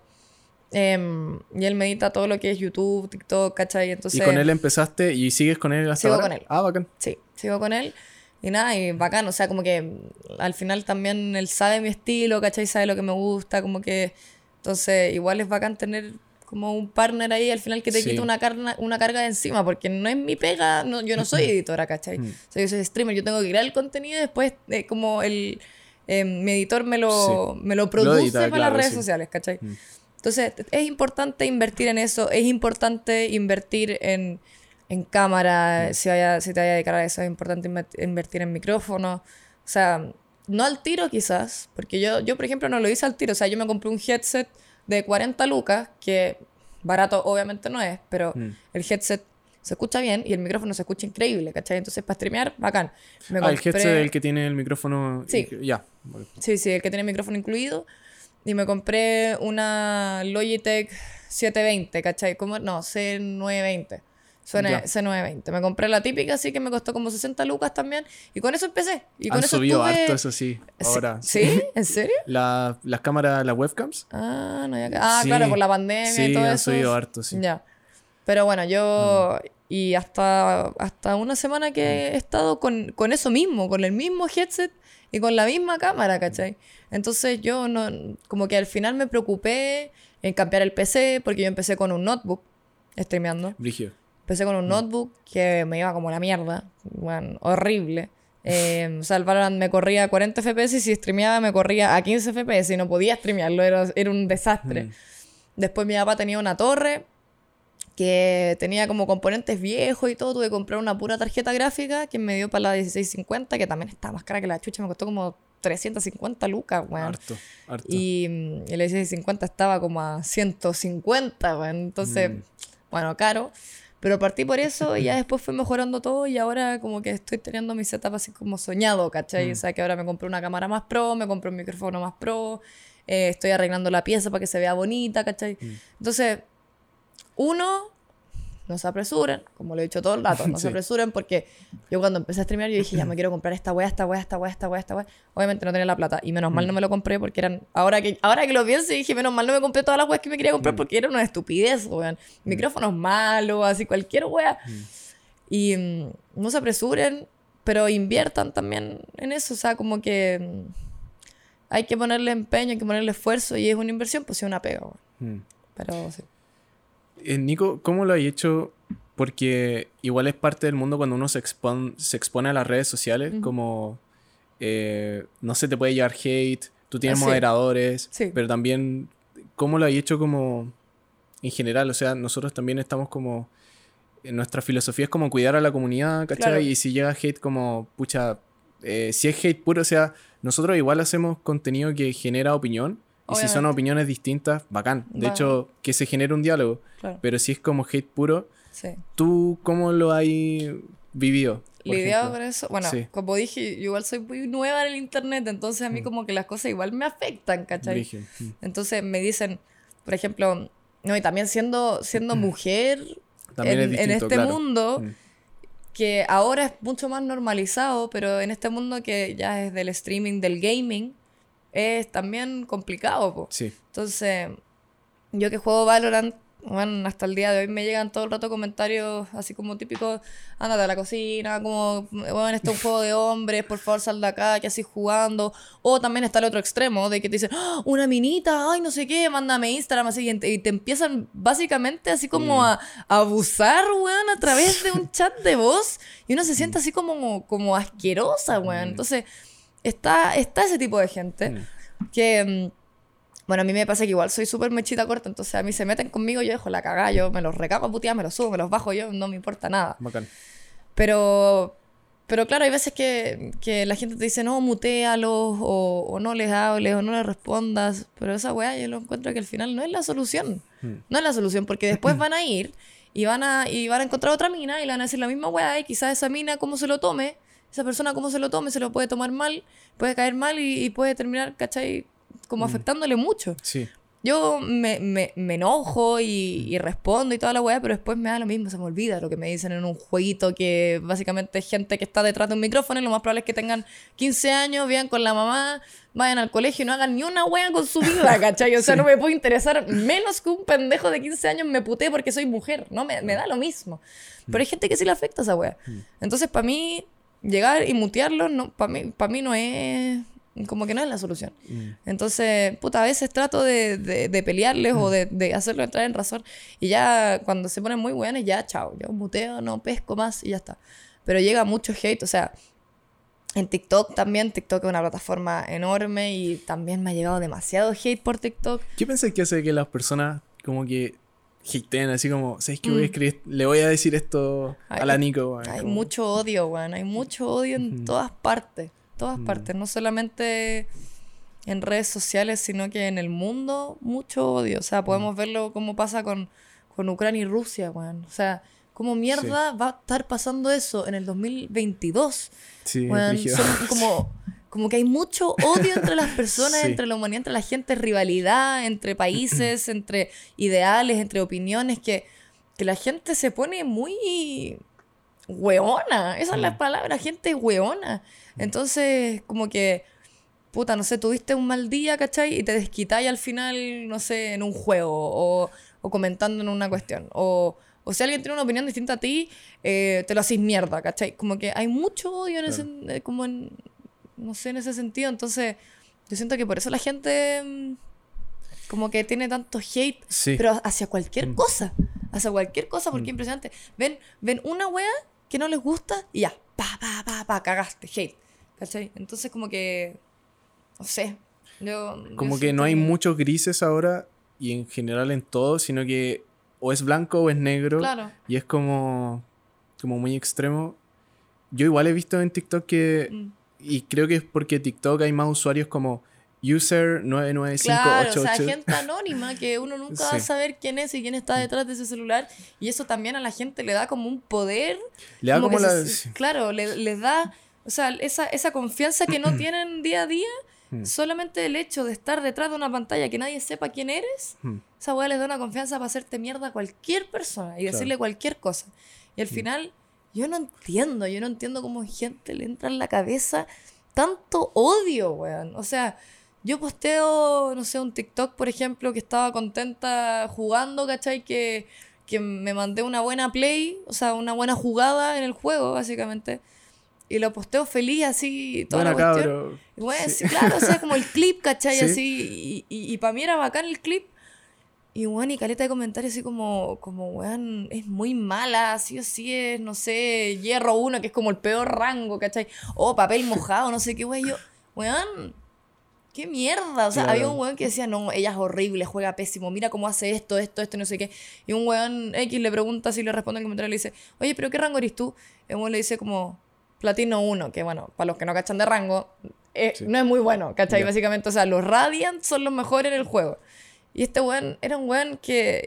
Em, y él me edita todo lo que es YouTube, TikTok, ¿cachai? Entonces, Y con él empezaste y sigues con él hasta Sigo ahora? con él. Ah, bacán. Sí, sigo con él. Y nada, y bacán, o sea, como que al final también él sabe mi estilo, ¿cachai? Sabe lo que me gusta, como que... Entonces, igual es bacán tener como un partner ahí al final que te Sí. quita una, carga una carga de encima, porque no es mi pega, no, yo no soy editora, ¿cachai? Mm. O sea, yo soy streamer, yo tengo que crear el contenido y después eh, como el... eh, mi editor me lo, me lo produce edita, para claro, las redes sí. sociales, ¿cachai? Mm. Entonces, es importante invertir en eso, es importante invertir en, en cámara, si, vaya, si te vaya a dedicar a eso, es importante inver- invertir en micrófono. O sea, no al tiro quizás, porque yo, yo, por ejemplo, no lo hice al tiro. O sea, yo me compré un headset de 40 lucas, que barato obviamente no es, pero Mm. el headset se escucha bien y el micrófono se escucha increíble, ¿cachai? Entonces, para streamear, bacán. Me Ah, el headset el que tiene el micrófono. Sí. Ya. Sí, sí, el que tiene micrófono incluido. Y me compré una Logitech 720, ¿cachai? ¿Cómo? No, C920. Suena Ya. C920. Me compré la típica, así que me costó como 60 lucas también. Y con eso empecé. Y con Han eso subido estuve- harto, eso sí. Ahora. ¿Sí? ¿En serio? La- las cámaras, las webcams. Ah, no, ya... ah Sí. claro, por la pandemia Sí, y todo han eso. subido harto, sí. Mm. Ya. Pero bueno, yo... Y hasta, hasta una semana que he estado con, con eso mismo, con el mismo headset y con la misma cámara, ¿cachai? Entonces yo no... Como que al final me preocupé en cambiar el PC, porque yo empecé con un notebook, streameando. Brigio. Empecé con un Mm. notebook que me iba como la mierda. Bueno, horrible. Eh, o sea, el Valorant me corría a 40 FPS y si streameaba me corría a 15 FPS y no podía streamearlo, era, era un desastre. Mm. Después mi papá tenía una torre que tenía como componentes viejos y todo. Tuve que comprar una pura tarjeta gráfica que me dio para la 1650, que también está más cara que la chucha, me costó como 350 lucas, weón. Harto, harto. Y, y la 1650 estaba como a 150, weón. Entonces, Mm. bueno, caro. Pero partí por eso y ya después fue mejorando todo y ahora como que estoy teniendo mi setup así como soñado, ¿cachai? Mm. O sea, que ahora me compré una cámara más pro, me compré un micrófono más pro, eh, estoy arreglando la pieza para que se vea bonita, ¿cachai? Mm. Entonces, uno, no se apresuren, como lo he dicho todo el rato, no Sí. se apresuren porque yo cuando empecé a streamear yo dije, ya me quiero comprar esta weá, esta weá, esta weá, esta weá, esta weá. Obviamente no tenía la plata y menos mal Mm. no me lo compré porque eran, ahora que, ahora que lo pienso dije, menos mal no me compré todas las weas que me quería comprar Mm. porque era una estupidez, weón. Micrófonos malos, así cualquier wea. Mm. Y mm, no se apresuren, pero inviertan también en eso, o sea, como que mm, hay que ponerle empeño, hay que ponerle esfuerzo y es una inversión, pues sí, una pega, weón. Mm. Pero sí. Eh, Nico, ¿cómo lo has hecho? Porque igual es parte del mundo cuando uno se, expon- se expone a las redes sociales, como, eh, no sé, te puede llegar hate, tú tienes Ah, sí. moderadores, Sí. pero también, ¿cómo lo has hecho como en general? O sea, nosotros también estamos como, en nuestra filosofía es como cuidar a la comunidad, ¿cachai? Claro. Y si llega hate como, pucha, eh, si es hate puro, o sea, nosotros igual hacemos contenido que genera opinión. Y si son opiniones distintas, bacán. De hecho, que se genere un diálogo. Claro. Pero si es como hate puro, Sí. ¿tú cómo lo has vivido? por Lidiado con eso. Bueno, Sí. como dije, yo igual soy muy nueva en el internet, entonces a mí Mm. como que las cosas igual me afectan, ¿cachai? Mm. Entonces me dicen, por ejemplo, no, y también siendo, siendo mujer También en, es distinto, en este claro. mundo, Mm. que ahora es mucho más normalizado, pero en este mundo que ya es del streaming, del gaming, es también complicado, po. Sí. Entonces, yo que juego Valorant, bueno, hasta el día de hoy me llegan todo el rato comentarios así como típicos, ándate a la cocina, como, bueno, este es un juego de hombres, por favor sal de acá, que así jugando. O también está el otro extremo, de que te dicen, ¡Ah, una minita, ay, no sé qué, mándame Instagram, así, y te, y te empiezan básicamente así como Mm. a, a abusar, weón, a través de un chat de voz, y uno se siente así como, como asquerosa, weón. Mm. Entonces, está, está ese tipo de gente Mm. que... mm, bueno, a mí me pasa que igual soy súper mechita corta, entonces a mí se meten conmigo, yo dejo la cagada, yo me los recago a putear, me los subo, me los bajo yo, no me importa nada. Bacán. Pero, pero claro, hay veces que, que la gente te dice, no, mutealos, o, o no les hables, o no les respondas, pero esa weá yo lo encuentro que al final no es la solución. Mm. No es la solución, porque después van a ir y van a, y van a encontrar otra mina y le van a decir la misma weá, y quizás esa mina, como se lo tome, esa persona, como se lo tome, se lo puede tomar mal, puede caer mal y, y puede terminar, ¿cachai? Como Mm. afectándole mucho. Sí. yo me, me, me enojo y, y respondo y toda la weá, pero después me da lo mismo, se me olvida lo que me dicen en un jueguito que básicamente gente que está detrás de un micrófono y lo más probable es que tengan 15 años, vivan con la mamá, vayan al colegio y no hagan ni una weá con su vida, ¿cachai? O sea, no me puede interesar menos que un pendejo de 15 años me putee porque soy mujer, ¿no? Me, me da lo mismo. Pero hay gente que sí le afecta esa weá. Entonces, para mí, llegar y mutearlo, no, para mí, mí no es como que no es la solución. Mm. Entonces, puta, a veces trato de, de, de pelearles o de, de hacerlo entrar en razón. Y ya cuando se ponen muy buenos, ya chao. Yo muteo, no pesco más y ya está. Pero llega mucho hate, o sea, en TikTok también. TikTok es una plataforma enorme y también me ha llegado demasiado hate por TikTok. ¿Qué pensás que hace que las personas como que hateen así como, ¿sabes qué voy a Mm. escribir? Le voy a decir esto a la Hay- Nico. weón", Hay como- mucho odio, weón. Hay mucho odio en todas partes. Todas Mm. partes. No solamente en redes sociales, sino que en el mundo, mucho odio. O sea, podemos verlo como pasa con, con Ucrania y Rusia, weón. O sea, ¿cómo mierda va a estar pasando eso en el 2022? Sí, brígido. son como, como que hay mucho odio entre las personas, Sí. entre la humanidad, entre la gente, rivalidad entre países, entre ideales, entre opiniones, que, que la gente se pone muy hueona. Esa es la Mm. palabra, gente hueona. Entonces, como que, puta, no sé, tuviste un mal día, ¿cachai? Y te desquitáis al final, no sé, en un juego o, o comentando en una cuestión. O, o si alguien tiene una opinión distinta a ti, eh, te lo hacís mierda, ¿cachai? Como que hay mucho odio en ese, eh, como en, no sé, en ese sentido. Entonces, yo siento que por eso la gente mm, como que tiene tanto hate, Sí. pero hacia cualquier Mm. cosa. Hacia cualquier cosa, porque es impresionante. Ven, ven una wea que no les gusta y ya, pa, pa, pa, pa, cagaste, hate. ¿Cachai? Entonces, como que, no sé. Yo, yo Como que no hay muchos grises ahora y en general en todo, sino que o es blanco o es negro Claro. y es como, como muy extremo. Yo igual he visto en TikTok que, Mm. Y creo que es porque TikTok hay más usuarios como user 99588. Claro, o sea, gente anónima que uno nunca va a Sí. saber quién es y quién está detrás de ese celular. Y eso también a la gente le da como un poder. Le da como que la... se- claro, le- les da, o sea, esa, esa confianza que no tienen día a día. Mm. Solamente el hecho de estar detrás de una pantalla que nadie sepa quién eres, Hmm. esa weá les da una confianza para hacerte mierda a cualquier persona y Claro. decirle cualquier cosa. Y al final, yo no entiendo, yo no entiendo cómo gente le entra en la cabeza tanto odio, weón. O sea, yo posteo, no sé, un TikTok, por ejemplo, que estaba contenta jugando, ¿cachai? Que, que me mandé una buena play, o sea, una buena jugada en el juego, básicamente. Y lo posteo feliz así, toda la cuestión. cabro. Y bueno, Sí. sí, claro, o sea, como el clip, ¿cachai? Sí. Así, y, y, para mí era bacán el clip. Y bueno, y caleta de comentarios así como, como, weón, es muy mala, sí o sí es, no sé, hierro uno, que es como el peor rango, ¿cachai? O papel mojado, no sé qué, weón. Yo, weón, qué mierda. O sea, Claro. había un weón que decía, no, ella es horrible, juega pésimo, mira cómo hace esto, esto, esto, no sé qué. Y un weón X le pregunta si le responde el comentario, le dice, oye, pero ¿qué rango eres tú? Y un weón le dice como, platino 1, que bueno, para los que no cachan de rango, eh, Sí. no es muy bueno, ¿cachai? Ya. Básicamente, o sea, los Radiant son los mejores en el juego. Y este weón era un weón que,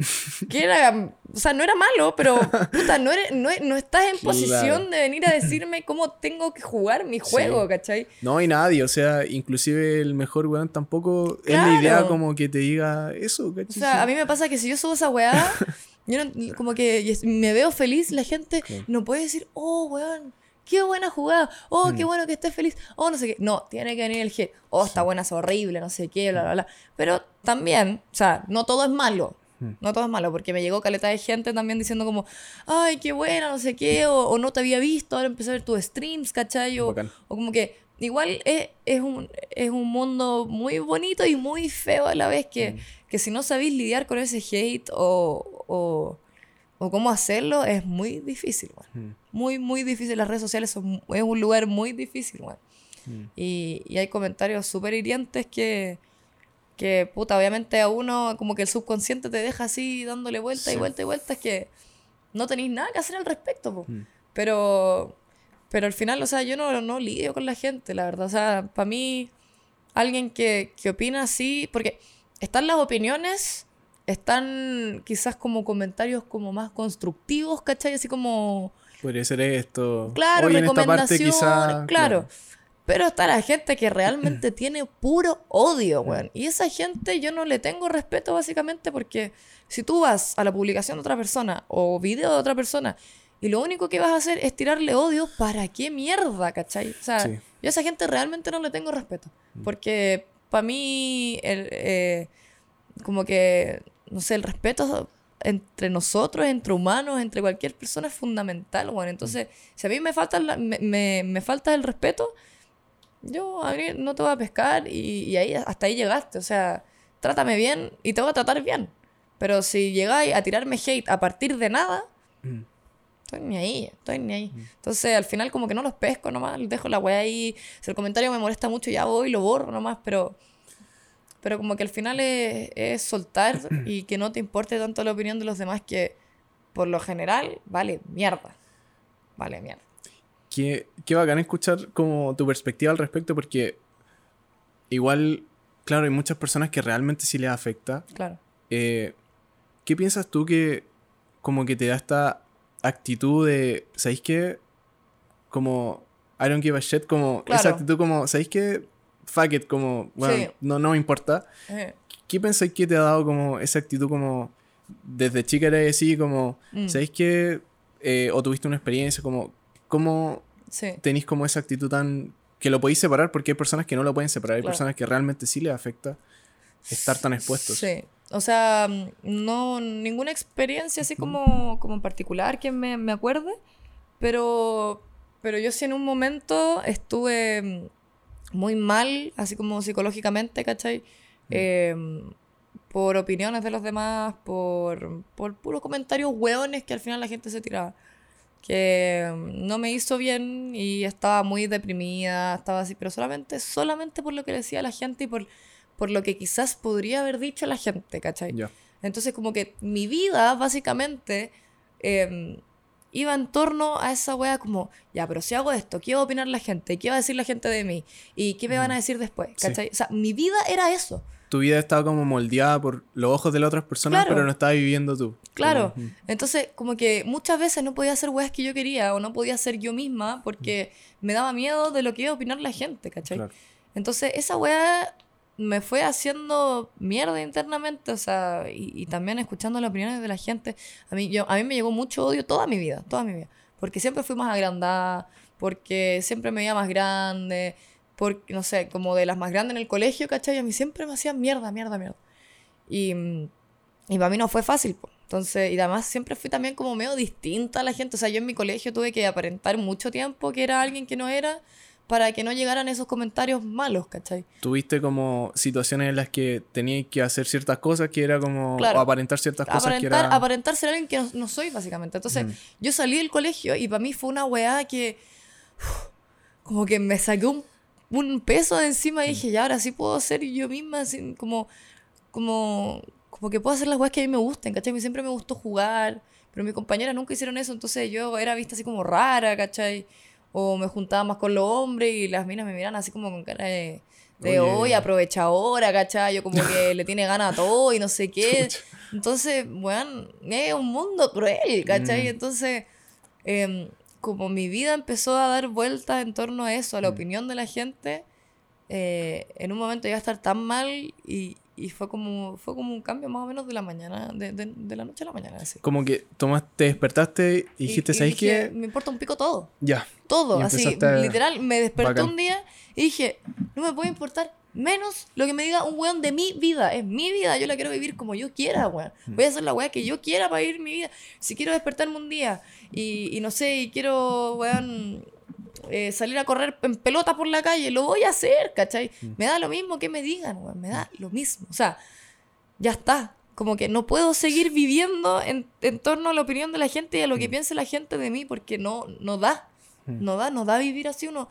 que era, o sea, no era malo, pero puta, no, eres- no, no estás en posición Claro. de venir a decirme cómo tengo que jugar mi juego, Sí. ¿cachai? No hay nadie, o sea, inclusive el mejor weón tampoco es la idea como que te diga eso, O ¿cachai? sea, a mí me pasa que si yo subo esa weá, yo no- como que y me veo feliz, la gente no puede decir, oh, weón, qué buena jugada, oh, qué Mm. bueno que estés feliz, oh, no sé qué. No, tiene que venir el hate, oh, esta buena es horrible, no sé qué, bla, bla, bla. Pero también, o sea, no todo es malo. Mm. No todo es malo, porque me llegó caleta de gente también diciendo como, ay, qué buena, no sé qué, o, o no te había visto, ahora empecé a ver tus streams, ¿cachai? O, o como que igual es, es, un, es un mundo muy bonito y muy feo a la vez que, Mm. que si no sabéis lidiar con ese hate o, o, o cómo hacerlo, es muy difícil. Mm. Muy, muy difícil. Las redes sociales son, es un lugar muy difícil, weón. Mm. Y, y hay comentarios súper hirientes que, que, puta, obviamente a uno como que el subconsciente te deja así dándole vuelta y vuelta y vuelta, es que no tenéis nada que hacer al respecto, po. Mm. Pero, pero al final, o sea, yo no, no lidio con la gente, la verdad. O sea, para mí, alguien que, que opina así, porque están las opiniones, están quizás como comentarios como más constructivos, ¿cachai? Así como, Podría ser esto. claro, en esta parte recomendación, quizá. claro. Pero está la gente que realmente tiene puro odio, weón. Y esa gente yo no le tengo respeto básicamente porque si tú vas a la publicación de otra persona o video de otra persona y lo único que vas a hacer es tirarle odio, ¿para qué mierda, cachai? O sea, yo a esa gente realmente no le tengo respeto. Mm. Porque para mí, el, eh, como que, no sé, el respeto entre nosotros, entre humanos, entre cualquier persona es fundamental, bueno. Entonces, si a mí me falta, me, me, falta el respeto, yo no te voy a pescar y, ahí, hasta ahí llegaste. O sea, trátame bien y te voy a tratar bien. Pero si llegáis a tirarme hate a partir de nada, mm. estoy ni ahí, estoy ni ahí. Mm. Entonces, al final como que no los pesco nomás, dejo la weá ahí. Si el comentario me molesta mucho, ya voy y lo borro nomás, pero pero como que al final es, soltar y que no te importe tanto la opinión de los demás que por lo general vale mierda. Vale mierda. Qué, qué bacán escuchar como tu perspectiva al respecto porque igual, claro, hay muchas personas que realmente sí les afecta. Claro. Eh, ¿Qué piensas tú que como que te da esta actitud de, ¿sabéis qué? Como, I don't give a shit, como esa actitud como, ¿sabéis qué? fuck it, como, bueno, no, no me importa. ¿Qué pensáis que te ha dado como esa actitud como, desde chica eres así, como, mm. ¿sabéis que, eh, o tuviste una experiencia, como, cómo tenéis como esa actitud tan, que lo podéis separar, porque hay personas que no lo pueden separar, hay personas que realmente sí les afecta estar tan expuestos. Sí. O sea, no, ninguna experiencia así como, como en particular que me, me acuerde, pero, pero yo sí en un momento estuve muy mal, así como psicológicamente, ¿cachai? Em, por opiniones de los demás, por, por puros comentarios hueones que al final la gente se tiraba. Que em, no me hizo bien y estaba muy deprimida, estaba así, pero solamente, solamente por lo que decía la gente y por, por lo que quizás podría haber dicho la gente, ¿cachai? Entonces como que mi vida básicamente em, iba en torno a esa wea como, ya, pero si hago esto, ¿qué va a opinar la gente? ¿Qué va a decir la gente de mí? ¿Y qué me van a decir después? ¿Cachai? O sea, mi vida era eso. Tu vida estaba como moldeada por los ojos de las otras personas, pero no estaba viviendo tú. Claro. Entonces, como que muchas veces no podía hacer weas que yo quería o no podía ser yo misma porque me daba miedo de lo que iba a opinar la gente, ¿cachai? Entonces, esa wea me fue haciendo mierda internamente, o sea, y, también escuchando las opiniones de la gente. A mí, yo, a mí me llegó mucho odio toda mi vida, toda mi vida. Porque siempre fui más agrandada, porque siempre me veía más grande, no sé, como de las más grandes en el colegio, ¿cachai? A mí siempre me hacían mierda, mierda, mierda. Y, y para mí no fue fácil, Entonces, y además siempre fui también como medio distinta a la gente. O sea, yo en mi colegio tuve que aparentar mucho tiempo que era alguien que no era para que no llegaran esos comentarios malos, ¿cachai? Tuviste como situaciones en las que tenías que hacer ciertas cosas que era como o aparentar ciertas cosas que era... Aparentar ser alguien que no, soy, básicamente. Entonces, yo salí del colegio y para mí fue una weá que... como que me saqué un, peso de encima y dije, ya, ahora sí puedo ser yo misma, así, como... como como que puedo hacer las weas que a mí me gusten, ¿cachai? A mí siempre me gustó jugar, pero mis compañeras nunca hicieron eso, entonces yo era vista así como rara, ¿cachai? O me juntaba más con los hombres y las minas me miran así como con cara de, de hoy, aprovechadora, ¿cachai? Yo como que le tiene ganas a todo y no sé qué. Entonces, bueno, es un mundo cruel, ¿cachai? Mm. Entonces, em, como mi vida empezó a dar vueltas en torno a eso, a la mm. opinión de la gente, eh, en un momento iba a estar tan mal y, y fue como, fue como un cambio más o menos de la mañana, de, de, la noche a la mañana. Así. Como que tomaste, despertaste y dijiste, ¿sabes qué? Me importa un pico todo. Ya. Todo, así, literal. Me desperté un día y dije, no me puede importar menos lo que me diga un weón de mi vida. Es mi vida, yo la quiero vivir como yo quiera, weón. Mm. Voy a hacer la weá que yo quiera para vivir mi vida. Si quiero despertarme un día y, y no sé, y quiero, weón eh, salir a correr en pelota por la calle, lo voy a hacer, ¿cachai? Mm. Me da lo mismo que me digan, me da lo mismo. O sea, ya está. Como que no puedo seguir viviendo en, en torno a la opinión de la gente y a lo que mm. piense la gente de mí, porque no, no da. No da, no da vivir así uno.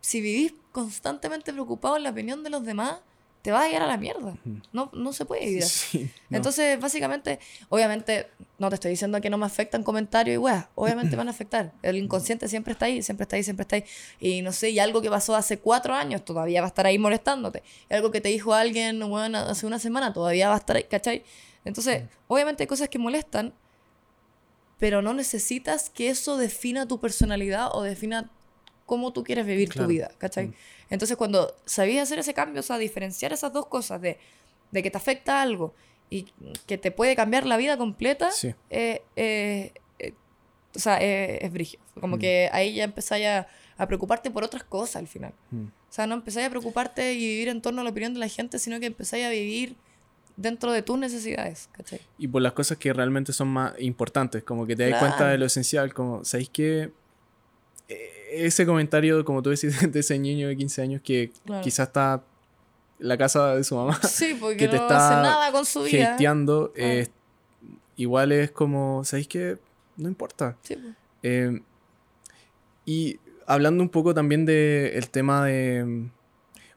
Si vivís constantemente preocupado en la opinión de los demás, te vas a ir a la mierda. No, no se puede vivir así. Entonces, básicamente, obviamente, no te estoy diciendo que no me afectan comentarios y weas, obviamente van a afectar. El inconsciente siempre está ahí, siempre está ahí, siempre está ahí. Y no sé, y algo que pasó hace cuatro años todavía va a estar ahí molestándote. Y algo que te dijo alguien, bueno, hace una semana todavía va a estar ahí, ¿cachai? Entonces, obviamente hay cosas que molestan, pero no necesitas que eso defina tu personalidad o defina cómo tú quieres vivir Claro. tu vida, ¿cachai? Mm. Entonces cuando sabías hacer ese cambio, o sea, diferenciar esas dos cosas de, de que te afecta algo y que te puede cambiar la vida completa, Sí. eh, eh, eh, o sea, eh, es brigio. Como Mm. que ahí ya empezáis a, a preocuparte por otras cosas al final. Mm. O sea, no empezáis a preocuparte y vivir en torno a la opinión de la gente, sino que empezáis a vivir dentro de tus necesidades, ¿cachai? Y por las cosas que realmente son más importantes, como que te das Claro. cuenta de lo esencial, como, ¿sabéis que ese comentario, como tú decís, de ese niño de 15 años que Claro. quizás está en la casa de su mamá Sí, porque que te no está hace nada con su vida. hateando, eh, igual es como, ¿sabéis que No importa. Sí, pues. Eh, y hablando un poco también del tema de,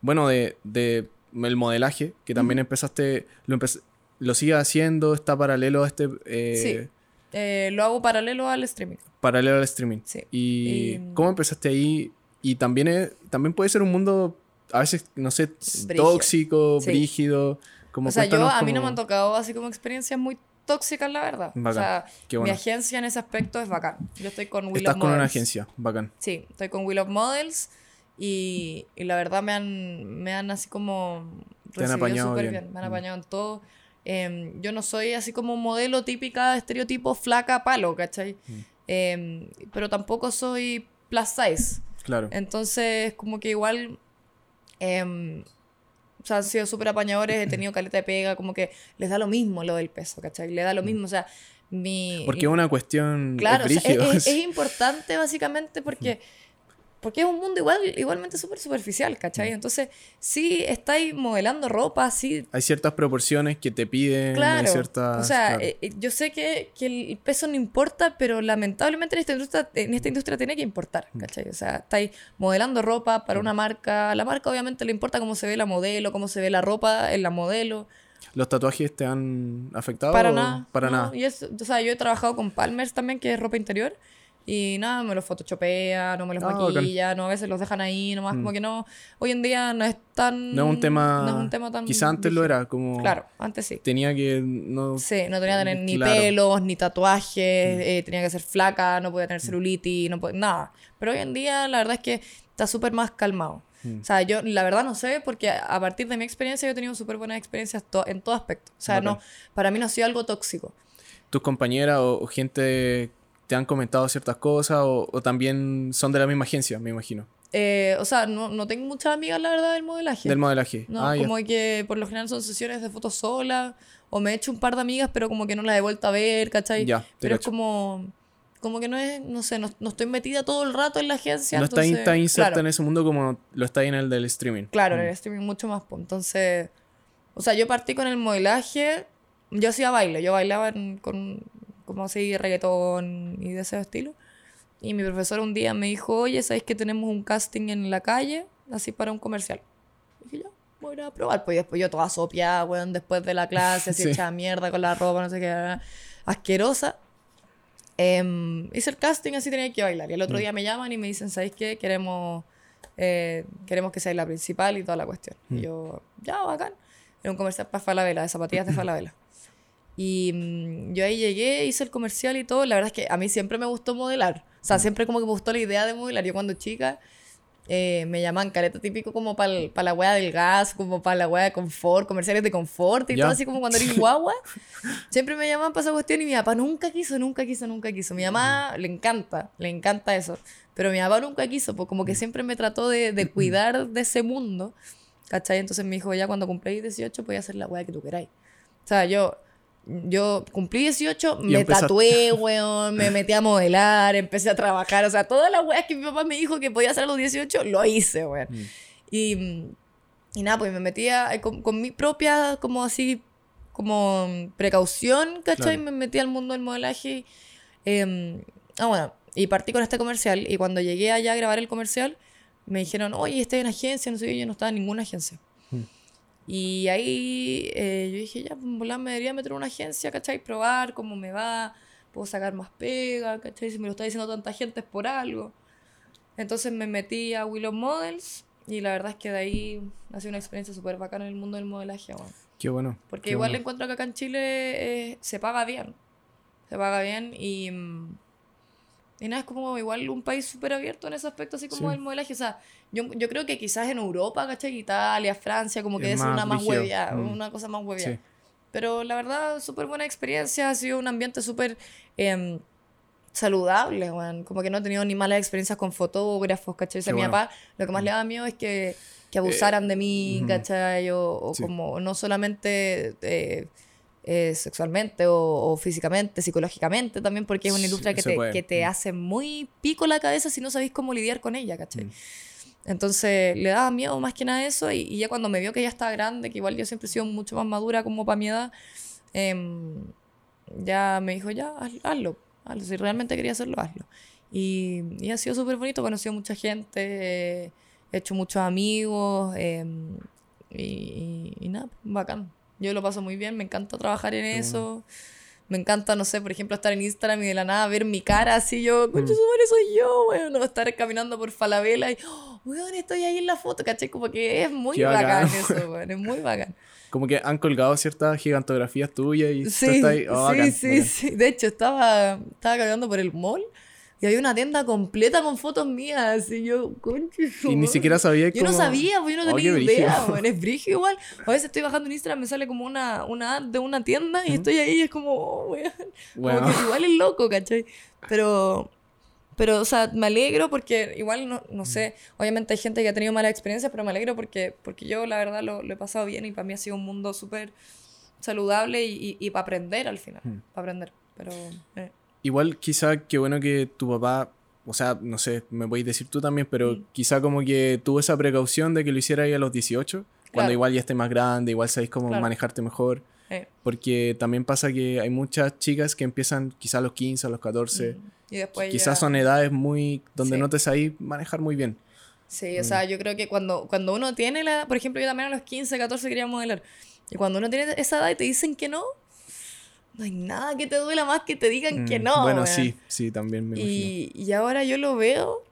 bueno, de, de el modelaje, que también empezaste, lo, empe- lo sigues haciendo, está paralelo a este, eh, Sí. Eh, lo hago paralelo al streaming. paralelo al streaming. Sí. ¿Y Y- cómo empezaste ahí? Y también, es- también puede ser un mundo, a veces, no sé, Brígido. tóxico, Sí. brígido. Como o sea, yo a mí no me como- han tocado así como experiencias muy tóxicas, la verdad. O Bacán. sea, Qué mi bueno. agencia en ese aspecto es bacán. Yo estoy con Will Estás of con una Models. agencia, bacán. Sí, estoy con Will of Models y, y la verdad me han, me han así como Te han recibido apañado bien. bien. Me han apañado en todo. Em, yo no soy así como modelo típica, estereotipo, flaca, palo, ¿cachai? Mm. Em, pero tampoco soy plus size. Claro. Entonces, como que igual. em, o sea, han sido súper apañadores, he tenido caleta de pega, como que les da lo mismo lo del peso, ¿cachai? Le da lo mismo, o sea, mi. Mm. Porque es una cuestión. Claro, o sea, es, es, es- es importante básicamente porque, porque es un mundo igual, igualmente súper superficial, ¿cachai? Mm. Entonces, sí estáis modelando ropa, sí, Hay ciertas proporciones que te piden. hay claro. ciertas, o sea, claro. eh, eh, yo sé que, que el peso no importa, pero lamentablemente en esta industria, en esta industria tiene que importar, Mm. ¿cachai? O sea, estáis modelando ropa para una marca, la marca obviamente le importa cómo se ve la modelo, cómo se ve la ropa en la modelo. ¿Los tatuajes te han afectado? Para nada. Para no, nada. Y es, o sea, yo he trabajado con Palmers también, que es ropa interior. Y nada, me los photoshopea, no me los Ah, maquilla, no, a veces los dejan ahí, nomás Mm. como que no. Hoy en día no es tan. No es un tema. No es un tema tan. Quizá antes lo era, como. Claro, antes sí. Tenía que. No, Sí, no tenía que tener ni Claro. Mm. pelos, ni tatuajes, eh, tenía que ser flaca, no podía tener celulitis, no podía, nada. Pero hoy en día la verdad es que está súper más calmado. Mm. O sea, yo la verdad no sé, porque a partir de mi experiencia yo he tenido súper buenas experiencias to- en todo aspecto. O sea, no, para mí no ha sido algo tóxico. ¿Tus compañeras o, o gente te han comentado ciertas cosas o, o también son de la misma agencia, me imagino? Eh, o sea, no, no tengo muchas amigas, la verdad, del modelaje. Del modelaje. No, ah, ya. como que por lo general son sesiones de fotos sola, o me he hecho un par de amigas, pero como que no las he vuelto a ver, ¿cachai? Ya, pero es como, como que no es, no sé, no, no estoy metida todo el rato en la agencia. No entonces, está inserta claro, en ese mundo como lo está en el del streaming. Claro, en Mm. el streaming mucho más, pues. Entonces, o sea, yo partí con el modelaje, yo hacía baile, yo bailaba en- con, como así, reggaetón y de ese estilo. Y mi profesor un día me dijo, oye, ¿sabes que tenemos un casting en la calle? Así para un comercial. Y dije, ya, voy a probar. Pues después yo toda sopiada, weón, después de la clase, así Sí. hecha mierda con la ropa, no sé qué, asquerosa. Em, hice el casting, así tenía que bailar. Y el otro Mm. día me llaman y me dicen, ¿sabéis qué? Queremos, eh, queremos que seáis la principal y toda la cuestión. Mm. Y yo, ya, bacán. Era un comercial para Falabella, de zapatillas de Falabella. Y mm, yo ahí llegué, hice el comercial y todo. La verdad es que a mí siempre me gustó modelar. O sea, siempre como que me gustó la idea de modelar. Yo cuando chica eh, me llaman careta típico como para la weá del gas, como para la weá de confort, comerciales de confort y Ya. todo así como cuando eres guagua. Siempre me llaman para esa cuestión y mi papá nunca quiso, nunca quiso, nunca quiso. Mi mamá le encanta, le encanta eso. Pero mi papá nunca quiso, pues como que siempre me trató de, de cuidar de ese mundo. ¿Cachai? Entonces me dijo, ya cuando cumpláis 18 podía hacer la weá que tú queráis. O sea, yo, yo cumplí 18, Y me empezaste. tatué, weón, me metí a modelar, empecé a trabajar. O sea, todas las weas que mi papá me dijo que podía hacer a los 18, lo hice, weón. Mm. Y, y nada, pues me metía eh, con, con mi propia, como así, como precaución, ¿cachai? Claro. Me metí al mundo del modelaje. eh, ah, bueno, y partí con este comercial. Y cuando llegué allá a grabar el comercial, me dijeron, oye, estoy en agencia, no sé yo no estaba en ninguna agencia. Y ahí eh, yo dije, ya, pues me debería meter una agencia, ¿cachai? Probar cómo me va, puedo sacar más pega, ¿cachai? Si me lo está diciendo tanta gente es por algo. Entonces me metí a Willow Models y la verdad es que de ahí ha sido una experiencia súper bacana en el mundo del modelaje, weón. Qué bueno. Porque qué igual bueno. encuentro que acá en Chile eh, se paga bien. Se paga bien y, mm, Y nada, es como igual un país súper abierto en ese aspecto, así como el modelaje. O sea, yo, yo creo que quizás en Europa, ¿cachai? Italia, Francia, como que es, una más huevia, mm. una cosa más huevia. Pero la verdad, súper buena experiencia, ha sido un ambiente súper eh, saludable. Como que no he tenido ni malas experiencias con fotógrafos, ¿cachai? O sea, mi papá, lo que más le da miedo es que, que abusaran de mí, ¿cachai? O, como no solamente... Eh, eh, sexualmente o, físicamente, psicológicamente también, porque es una industria que, te, que te, mm. hace muy pico la cabeza si no sabéis cómo lidiar con ella, ¿cachai? Mm. Entonces le daba miedo más que nada eso y, ya cuando me vio que ya estaba grande, que igual yo siempre he sido mucho más madura como para mi edad, em, ya me dijo, ya, hazlo, hazlo, si realmente quería hacerlo, hazlo. Y, y ha sido súper bonito, he conocido mucha gente, he hecho muchos amigos em, y, y nada, bacán. Yo lo paso muy bien, me encanta trabajar en eso. Me encanta, no sé, por ejemplo, estar en Instagram y de la nada ver mi cara así, yo, concha mm. su soy yo, weón. O estar caminando por Falabella y, oh, weón, estoy ahí en la foto, ¿cachai? Como que es muy bacán, eso, weón, es muy bacán. Como que han colgado ciertas gigantografías tuyas y sí, tú estás ahí, oh, sí, sí, sí. De hecho, estaba, estaba caminando por el mall y había una tienda completa con fotos mías. Y yo, conche, Y ni siquiera sabía Yo no sabía, pues yo no tenía idea, bueno, es brillo igual. A veces estoy bajando en Instagram, me sale como una, una ad de una tienda y estoy ahí y es como, oh, weón. Como que igual es loco, ¿cachai? Pero, pero, o sea, me alegro porque igual, no, no sé, obviamente hay gente que ha tenido malas experiencias, pero me alegro porque, porque yo la verdad lo, he pasado bien y para mí ha sido un mundo súper saludable y, y, para aprender al final, para aprender. Pero... Eh. Igual quizá qué bueno que tu papá, o sea, no sé, me podéis decir tú también, pero quizá como que tuvo esa precaución de que lo hiciera ahí a los 18, cuando igual ya estés más grande, igual sabéis cómo manejarte mejor. Porque también pasa que hay muchas chicas que empiezan quizá a los 15, a los 14. Y después quizás son edades muy donde no te sabéis manejar muy bien. Sí, o mm. sea, yo creo que cuando, cuando uno tiene la edad, por ejemplo, yo también a los 15, 14 quería modelar. Y cuando uno tiene esa edad y te dicen que no, no hay nada que te duela más que te digan que mm, no. Bueno, sí, sí, también me y, y, ahora yo lo veo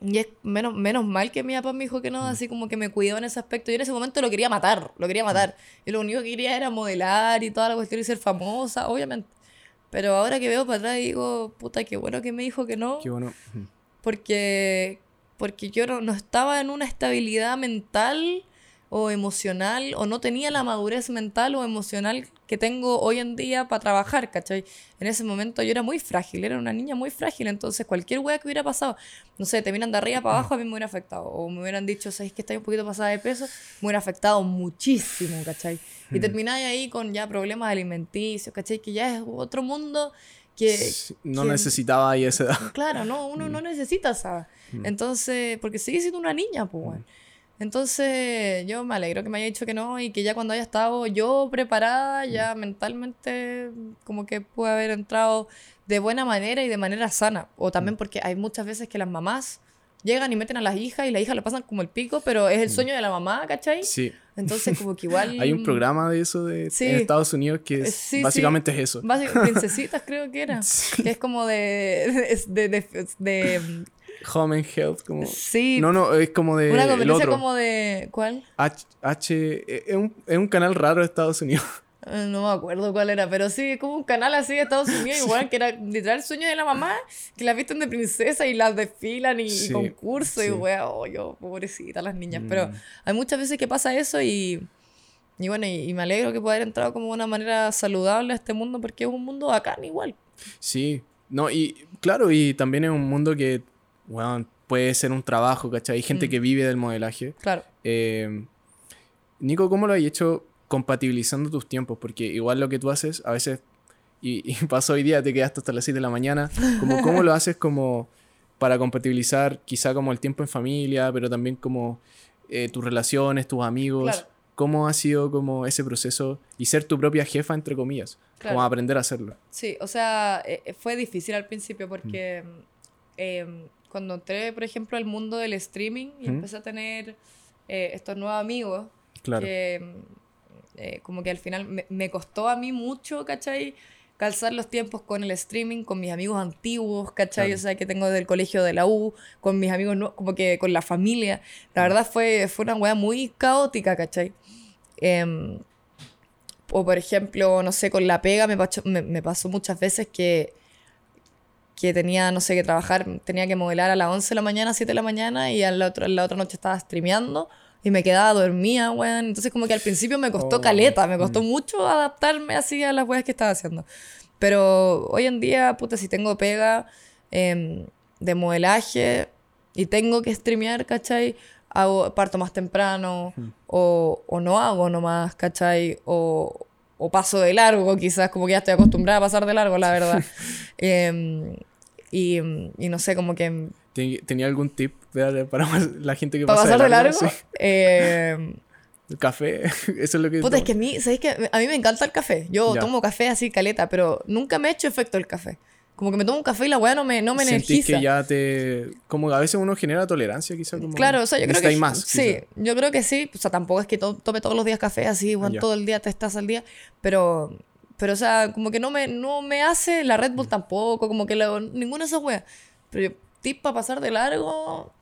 y es menos, menos mal que mi papá me dijo que no, mm. así como que me cuidó en ese aspecto. Yo en ese momento lo quería matar, lo quería matar. Y lo único que quería era modelar y toda la cuestión y ser famosa, obviamente. Pero ahora que veo para atrás digo, puta, qué bueno que me dijo que no. Qué bueno. Porque, porque yo no, no estaba en una estabilidad mental o emocional o no tenía la madurez mental o emocional que tengo hoy en día para trabajar, ¿cachai? En ese momento yo era muy frágil, era una niña muy frágil, entonces cualquier wea que hubiera pasado, no sé, te miran de arriba para abajo, a mí me hubiera afectado, o me hubieran dicho, ¿sabes que estás un poquito pasada de peso? Me hubiera afectado muchísimo, ¿cachai? Y termináis ahí con ya problemas alimenticios, ¿cachai? Que ya es otro mundo que... No necesitaba ahí esa edad. Claro, no, uno no necesita, ¿sabes? Entonces, porque sigue siendo una niña, pues, bueno. Entonces yo me alegro que me haya dicho que no y que ya cuando haya estado yo preparada, ya mentalmente como que pude haber entrado de buena manera y de manera sana. O también mm. porque hay muchas veces que las mamás llegan y meten a las hijas y las hijas lo pasan como el pico, pero es el mm. sueño de la mamá, ¿cachai? Sí. Entonces como que igual... hay un programa de eso de, en Estados Unidos que es, básicamente es eso. princesitas creo que era. Que es como de, de Home and Health, como... Sí. No, no, es como de... Una competencia como de... ¿Cuál? H... H es, un, es un canal raro de Estados Unidos. Ah, no me acuerdo cuál era, pero sí, es como un canal así de Estados Unidos, igual que era literal el sueño de la mamá, que la visten de princesa y las desfilan y, concurso y weón, oh, yo, pobrecita las niñas. Pero mm. hay muchas veces que pasa eso y, y bueno, y, me alegro que pueda haber entrado como de una manera saludable a este mundo porque es un mundo bacán igual. Sí, no, y claro, y también es un mundo que bueno, puede ser un trabajo, ¿cachai? Hay gente mm. que vive del modelaje. Claro. Eh, Nico, ¿cómo lo has hecho compatibilizando tus tiempos? Porque igual lo que tú haces, a veces, y, pasó hoy día, te quedaste hasta las 6 de la mañana, como, ¿cómo lo haces como para compatibilizar quizá como el tiempo en familia, pero también como eh, tus relaciones, tus amigos? ¿Cómo ha sido como ese proceso y ser tu propia jefa, entre comillas? Como aprender a hacerlo. Sí, o sea, eh, fue difícil al principio porque... Em, cuando entré, por ejemplo, al mundo del streaming y empecé a tener eh, estos nuevos amigos, que eh, como que al final me, costó a mí mucho, ¿cachai? Calzar los tiempos con el streaming, con mis amigos antiguos, ¿cachai? O sea, que tengo del colegio de la U, con mis amigos, como que con la familia. La verdad fue, fue una weá muy caótica, ¿cachai? Em, o por ejemplo, no sé, con la pega me me pasó muchas veces que que tenía, no sé, que trabajar, tenía que modelar a las 11 de la mañana, 7 de la mañana y a la otra, la otra noche estaba streameando y me quedaba dormida, weón. Entonces como que al principio me costó Oh, caleta, me costó mm. mucho adaptarme así a las weas que estaba haciendo. Pero hoy en día, puta, si tengo pega em, de modelaje y tengo que streamear, ¿cachai? Hago, parto más temprano o, o no hago nomás, ¿cachai? O, o paso de largo, quizás, como que ya estoy acostumbrada a pasar de largo, la verdad. Em, y, y no sé, como que ¿Ten- ¿Tenía algún tip de- para la gente que para pasa pasar de largo. Sí. em, El café, eso es lo que... Puta, es que a mí, ¿sabéis que A mí me encanta el café. Yo Ya. tomo café así caleta, pero nunca me ha hecho efecto el café. Como que me tomo un café y la weá no me, no me Sentís energiza. que ya te... Como a veces uno genera tolerancia, quizá. Como Claro, o sea, yo creo que más. sí, quizá. yo creo que sí. O sea, tampoco es que to- tome todos los días café así, bueno, todo el día te estás al día, pero pero o sea, como que no me no me hace la Red Mm. Bull tampoco, como que la- ninguna de esas weas. Pero yo, tip para pasar de largo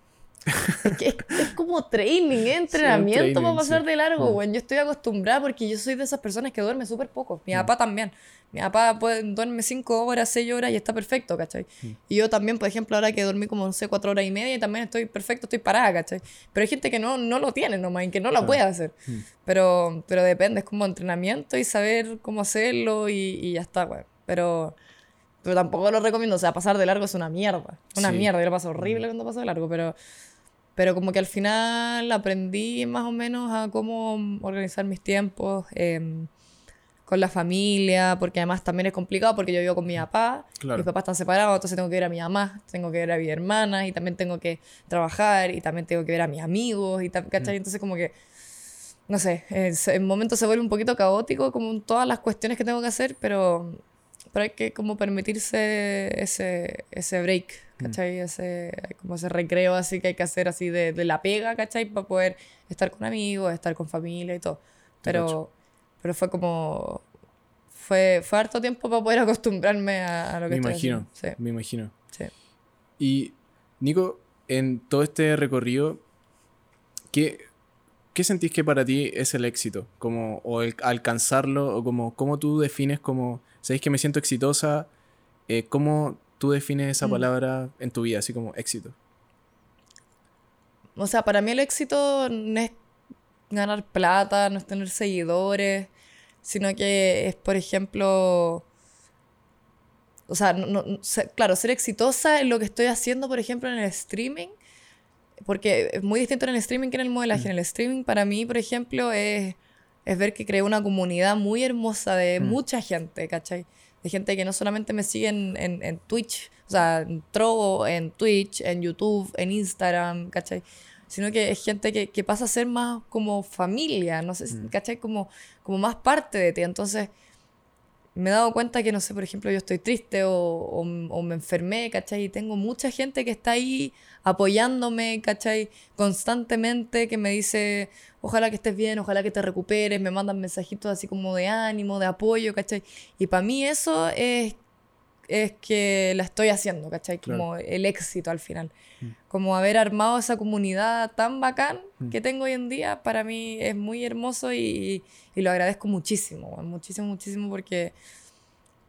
es, que es, es como training, ¿eh? entrenamiento para training, pasar sí. de largo, Mm. weón. Yo estoy acostumbrada porque yo soy de esas personas que duerme súper poco. Mi papá también. Mi papá puede, duerme 5 horas, 6 horas y está perfecto, ¿cachai? Y yo también, por ejemplo, ahora que dormí como, no sé, 4 horas y media y también estoy perfecto, estoy parada, ¿cachai? Pero hay gente que no, no lo tiene nomás y que no lo Claro. puede hacer. Pero, pero depende, es como entrenamiento y saber cómo hacerlo y, y ya está, güey. Pero, pero tampoco lo recomiendo, o sea, pasar de largo es una mierda. Una Sí. mierda, yo lo paso horrible cuando paso de largo, pero... Pero como que al final aprendí más o menos a cómo organizar mis tiempos em, con la familia, porque además también es complicado porque yo vivo con mi papá, Claro. mis papás están separados, entonces tengo que ver a mi mamá, tengo que ver a mi hermana y también tengo que trabajar y también tengo que ver a mis amigos y tam- Mm. ¿cachai? Entonces como que, no sé, en momentos se vuelve un poquito caótico como en todas las cuestiones que tengo que hacer, pero, pero hay que como permitirse ese, ese break, Mm. ¿cachai? Ese, como ese recreo así que hay que hacer así de, de la pega, ¿cachai? Para poder estar con amigos, estar con familia y todo. Pero, pero fue como... Fue, fue harto tiempo para poder acostumbrarme a, a lo que Me estoy imagino, me imagino. Sí. Y, Nico, en todo este recorrido, ¿qué, qué sentís que para ti es el éxito? Como, o el alcanzarlo, o como, ¿cómo tú defines como, sabéis que me siento exitosa? Eh, ¿Cómo tú defines esa Mm. palabra en tu vida, así como éxito? O sea, para mí el éxito no es ganar plata, no es tener seguidores, sino que es, por ejemplo, o sea, no- no- claro, ser exitosa en lo que estoy haciendo, por ejemplo, en el streaming, porque es muy distinto en el streaming que en el modelaje. En el streaming, para mí, por ejemplo, es, es ver que creé una comunidad muy hermosa de Mm. mucha gente, ¿cachai? De gente que no solamente me sigue en, en, en Twitch, o sea, en Trovo, en Twitch, en YouTube, en Instagram, ¿cachai? Sino que es gente que, que pasa a ser más como familia, no sé, Mm. ¿cachai? Como, como más parte de ti. Entonces, me he dado cuenta que, no sé, por ejemplo, yo estoy triste o, o, o me enfermé, ¿cachai? Y tengo mucha gente que está ahí apoyándome, ¿cachai? Constantemente, que me dice, ojalá que estés bien, ojalá que te recuperes, me mandan mensajitos así como de ánimo, de apoyo, ¿cachai? Y para mí eso es, es que la estoy haciendo, ¿cachai? Claro. Como el éxito al final. Mm. Como haber armado esa comunidad tan bacán Mm. que tengo hoy en día, para mí es muy hermoso y, y lo agradezco muchísimo, muchísimo, muchísimo, porque,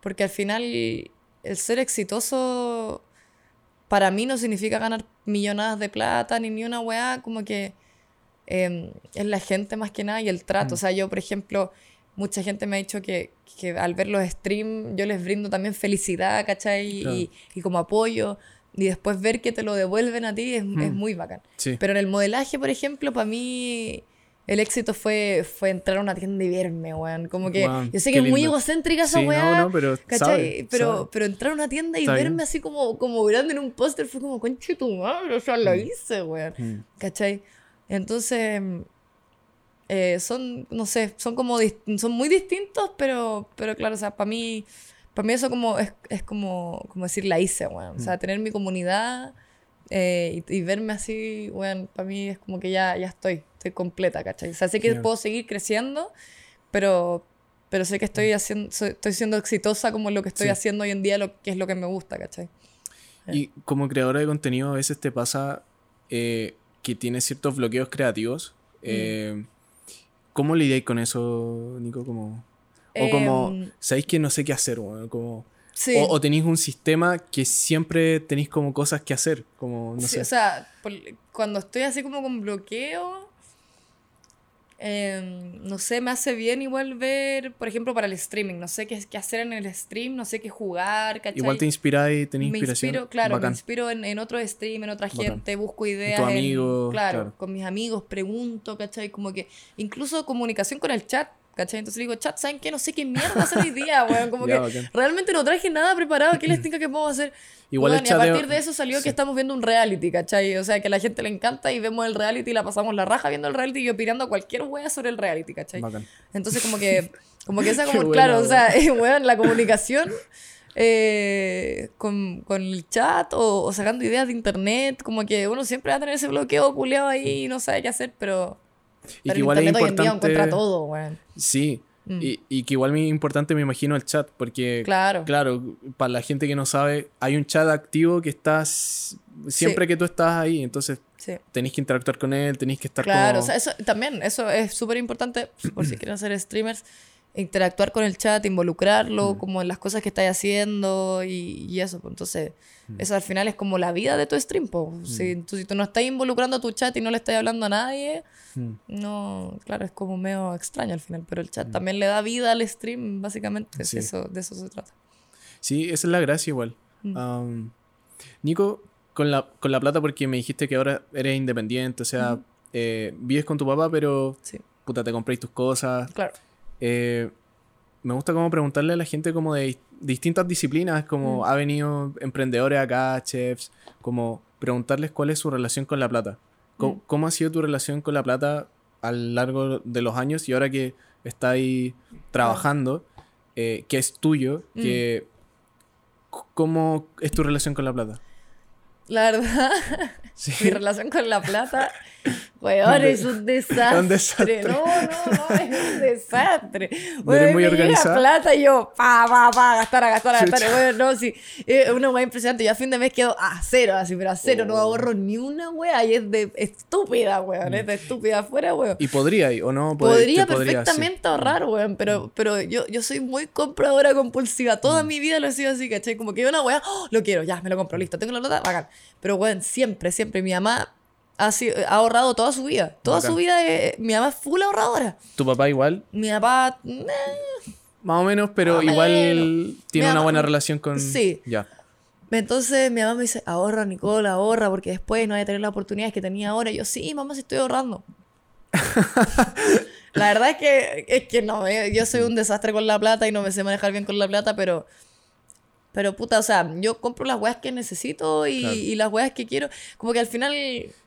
porque al final el ser exitoso para mí no significa ganar millonadas de plata ni ni una weá, como que eh, es la gente más que nada y el trato. Mm. O sea, yo, por ejemplo, mucha gente me ha dicho que, que al ver los streams yo les brindo también felicidad, ¿cachai? Claro. Y, y como apoyo. Y después ver que te lo devuelven a ti es, es Mm. muy bacán. Sí. Pero en el modelaje, por ejemplo, para mí el éxito fue, fue entrar a una tienda y verme, weón. Como que yo sé que es muy egocéntrica esa Sí, weá. no, no, pero ¿Cachai? sabe, pero, sabe. pero entrar a una tienda y verme así como, como grande en un póster fue como, conche tu madre, o sea, lo Mm. hice, weón. Mm. ¿Cachai? Entonces, eh, son, no sé, son como, son muy distintos, pero, pero claro, o sea, para mí, para mí eso como, es, es como, como decir, la hice, weón. O sea, tener mi comunidad eh, y, y verme así, weón, para mí es como que ya, ya estoy, estoy completa, ¿cachai? O sea, sé que puedo seguir creciendo, pero, pero sé que estoy, haciendo, soy- estoy siendo exitosa como lo que estoy Sí. haciendo hoy en día, lo, que es lo que me gusta, ¿cachai? Y como creadora de contenido, a veces te pasa eh, que tienes ciertos bloqueos creativos. Mm. Eh, ¿Cómo lidiáis con eso, Nico? Como, o como, Em, ¿sabéis que no sé qué hacer? weón? Como, Sí. O, o tenéis un sistema que siempre tenéis como cosas que hacer, como, no Sí, sé. O sea, por- cuando estoy así como con bloqueo, em, no sé, me hace bien igual ver, por ejemplo, para el streaming, no sé qué, qué hacer en el stream, no sé qué jugar, ¿cachai? Igual te inspiráis, tenés me inspiración. inspiro, claro, Bacán. me inspiro en, en otro stream, en otra Bacán. gente, busco ideas. tus en- amigos, claro, claro. con mis amigos, pregunto, ¿cachai? Como que incluso comunicación con el chat, ¿cachai? Entonces le digo, chat, ¿saben qué? No sé qué mierda hacer hoy día, weón. Como Ya, que realmente no traje nada preparado. ¿Qué les tinca que podemos hacer? Igual el Weón, y chat a de- partir de eso salió sí. que estamos viendo un reality, ¿cachai? O sea, que a la gente le encanta y vemos el reality y la pasamos la raja viendo el reality y opinando cualquier wea sobre el reality, ¿cachai? Bacán. Entonces, como que, como que esa, como, buena, claro, o sea, eh, weón, la comunicación eh, con, con el chat o, o sacando ideas de internet, como que uno siempre va a tener ese bloqueo culeado ahí y no sabe qué hacer, pero, Y pero que igual es internet hoy en día importante. encuentra todo, weón. Sí. Mm. Y, y que igual es importante, me imagino, el chat, porque, Claro. claro, para la gente que no sabe, hay un chat activo que estás siempre que tú estás ahí, entonces Sí. tenéis que interactuar con él, tenéis que estar Claro, como... o sea, eso también, eso es súper importante, por si quieren ser streamers, interactuar con el chat, involucrarlo, Mm. como en las cosas que estáis haciendo y, y eso. pues, Entonces, Mm. eso al final es como la vida de tu stream. pues. Si, tú, si tú no estás involucrando a tu chat y no le estás hablando a nadie, Mm. no, claro, es como medio extraño al final, pero el chat también le da vida al stream, básicamente. es Sí. Eso, de eso se trata. Sí, esa es la gracia igual. Mm. Nico, con la, con la plata, porque me dijiste que ahora eres independiente, o sea, eh, vives con tu papá, pero Sí, puta, te compréis tus cosas. claro. Eh, me gusta como preguntarle a la gente como de dis- distintas disciplinas, como Mm. ha venido emprendedores acá, chefs, como preguntarles cuál es su relación con la plata. ¿Cómo, Mm. cómo ha sido tu relación con la plata a lo largo de los años y ahora que estáis trabajando, eh, que es tuyo, Mm. que, ¿cómo es tu relación con la plata? La verdad, Sí. mi relación con la plata, weón, es un desastre. Un desastre. No, no, no, es un desastre. ¿No Weón, muy organizada? plata y yo, pa, pa, pa, gastar, a gastar, a gastar. Weón, no, sí. Es una weá impresionante. Yo a fin de mes quedo a cero, así, pero a cero. No Oh. ahorro ni una weá y es de estúpida, weón. Es de estúpida afuera, weón. ¿Y podría o no? Pod- Podría te podría, sí. perfectamente ahorrar, weón, pero, pero yo, yo soy muy compradora compulsiva. Toda Mm. mi vida lo he sido así, ¿cachai? Como que yo una weá, ¡oh! lo quiero, ya, me lo compro, listo, tengo la plata, bacán. Pero, weón, siempre, siempre, mi mamá ha, sido- ha ahorrado toda su vida. Toda Bacán. su vida, eh, mi mamá es full ahorradora. Tu papá igual, Mi papá, eh, más o menos, pero igual menos. tiene Mi una mamá- buena relación con... Sí. Ya. entonces mi mamá me dice, ahorra, Nicole, ahorra, porque después no voy a tener las oportunidades que tenía ahora. Y yo, sí, mamá, sí estoy ahorrando. la verdad es que, es que no, eh, yo soy un desastre con la plata y no me sé manejar bien con la plata, pero... Pero puta, o sea, yo compro las weas que necesito y, Claro. y las weas que quiero. Como que al final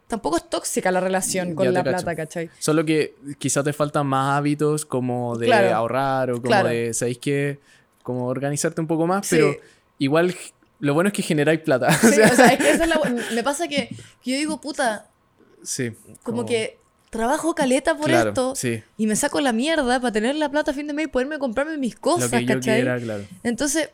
tampoco es tóxica la relación con la cacho. plata, ¿cachai? Solo que quizás te faltan más hábitos como de Claro. ahorrar o como Claro. de, ¿sabéis qué? Como organizarte un poco más, Sí. pero igual lo bueno es que generáis plata. Sí, o sea, es que esa es la Me pasa que, que yo digo, puta, sí. como que trabajo caleta por Claro, esto sí. y me saco la mierda para tener la plata a fin de mes y poderme comprarme mis Lo cosas, que yo ¿cachai? quiera, claro. Entonces,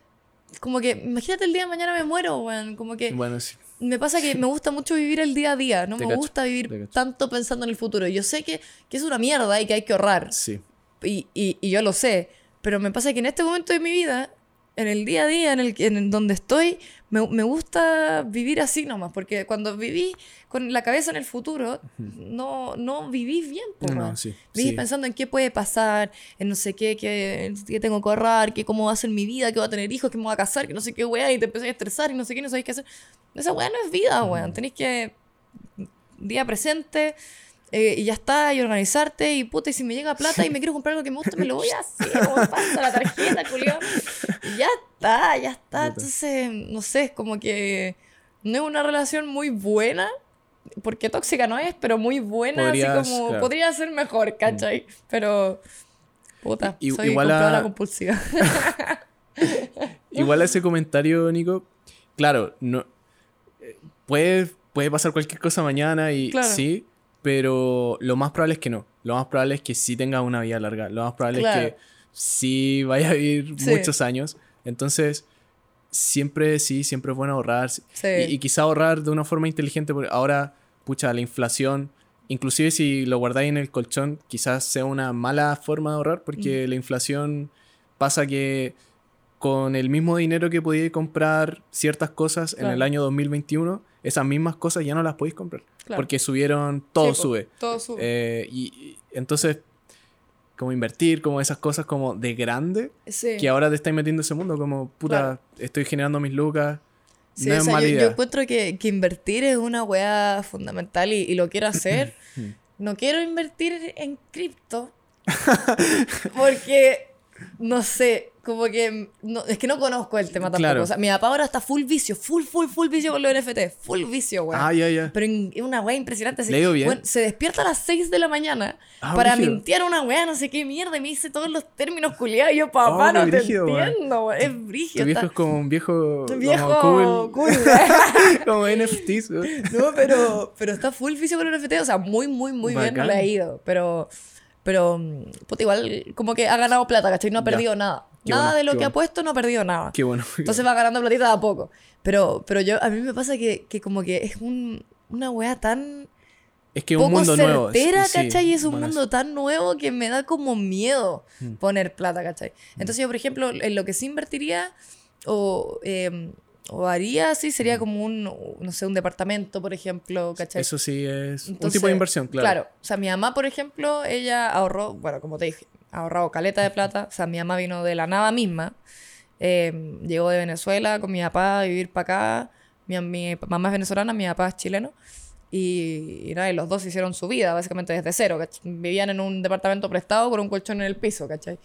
como que, imagínate el día de mañana me muero, weón. Como que Bueno, sí. Me pasa que me gusta mucho vivir el día a día. No Te me cacho, gusta vivir tanto pensando en el futuro. Yo sé que, que es una mierda y que hay que ahorrar. Sí. Y, y, y yo lo sé. Pero me pasa que en este momento de mi vida, en el día a día, en el que- en donde estoy, me, me gusta vivir así nomás. Porque cuando viví con la cabeza en el futuro, no, no viví bien. po, No, weón. sí, Viví sí. pensando en qué puede pasar, en no sé qué, qué, qué tengo que ahorrar, qué cómo va a ser mi vida, que voy a tener hijos, que me voy a casar, que no sé qué weá, y te empecé a estresar y no sé qué, no sabéis qué hacer. Esa weá no es vida, weón. Tenéis que día presente eh, y ya está, y organizarte, y puta, y si me llega plata y me quiero comprar algo que me gusta, me lo voy a hacer, weón, pasa la tarjeta, culiao. Y ya está, ya está. Entonces, no sé, es como que no es una relación muy buena, porque tóxica no es, pero muy buena, Podrías, así como claro. podría ser mejor, ¿cachai? Pero, puta, soy igual a- compradora compulsiva. Igual a ese comentario, Nico, claro, no eh, puede, puede pasar cualquier cosa mañana y Claro. sí, pero lo más probable es que no. Lo más probable es que sí tengas una vida larga. Lo más probable Claro. es que sí vaya a vivir Sí. muchos años. Entonces, siempre sí, siempre es bueno ahorrar. Sí. Y, y quizá ahorrar de una forma inteligente, porque ahora, pucha, la inflación, inclusive si lo guardáis en el colchón, quizás sea una mala forma de ahorrar, porque Mm. la inflación pasa que con el mismo dinero que podíais comprar ciertas cosas en el año 2021, esas mismas cosas ya no las podéis comprar. Claro. Porque subieron, todo Sí, sube. Todo sube. Eh, y, y entonces, como invertir, como esas cosas como de grande, sí. que ahora te estáis metiendo en ese mundo, como puta, Claro. estoy generando mis lucas. Sí, no o es sea, mala yo, yo encuentro que, que invertir es una weá fundamental y, y lo quiero hacer. no quiero invertir en cripto. porque, no sé, como que. no- es que no conozco el tema tampoco. Claro. O sea, mi papá ahora está full vicio, full, full, full vicio con los NFT. Full vicio, weón. Ah, ya, ya. Pero en- es una weá impresionante. así, Le ha ido bien. weón, se despierta a las 6 de la mañana Ah, para brígido. mintear una weá, no sé qué mierda, y me dice todos los términos culiados. Y yo, papá, Oh, no qué te brígido, weón. entiendo, weón. Es Tu brígido. viejo está- es como un viejo, un viejo como cool. cool, como NFTs. weón. No, pero, pero está full físico con el NFT, o sea, muy, muy, muy bien Bacán. le ha ido. Pero, pero, mm, puta, igual, como que ha ganado plata, ¿cachai? No ha Ya. perdido nada. Qué nada bueno, de lo que ha puesto no ha perdido nada. Qué bueno. Entonces va ganando platita de a poco. Pero, pero yo, a mí me pasa que, que como que es un, una weá tan es que es un poco mundo nuevo. certera, sí, ¿cachai? Y es un bueno, mundo tan nuevo que me da como miedo Mm. poner plata, ¿cachai? Entonces yo, por ejemplo, en lo que sí invertiría o, eh, o haría así sería como un, no sé, un departamento, por ejemplo, ¿cachai? Eso sí es un tipo de inversión, claro. Claro, o sea, mi mamá, por ejemplo, ella ahorró, bueno, como te dije, ahorrado caleta de plata. O sea, mi mamá vino de la nada misma. eh, llegó de Venezuela con mi papá a vivir para acá. Mi, mi mamá es venezolana, mi papá es chileno. Y, y nada, y los dos hicieron su vida, básicamente desde cero. ¿cachai? Vivían en un departamento prestado con un colchón en el piso, ¿cachai?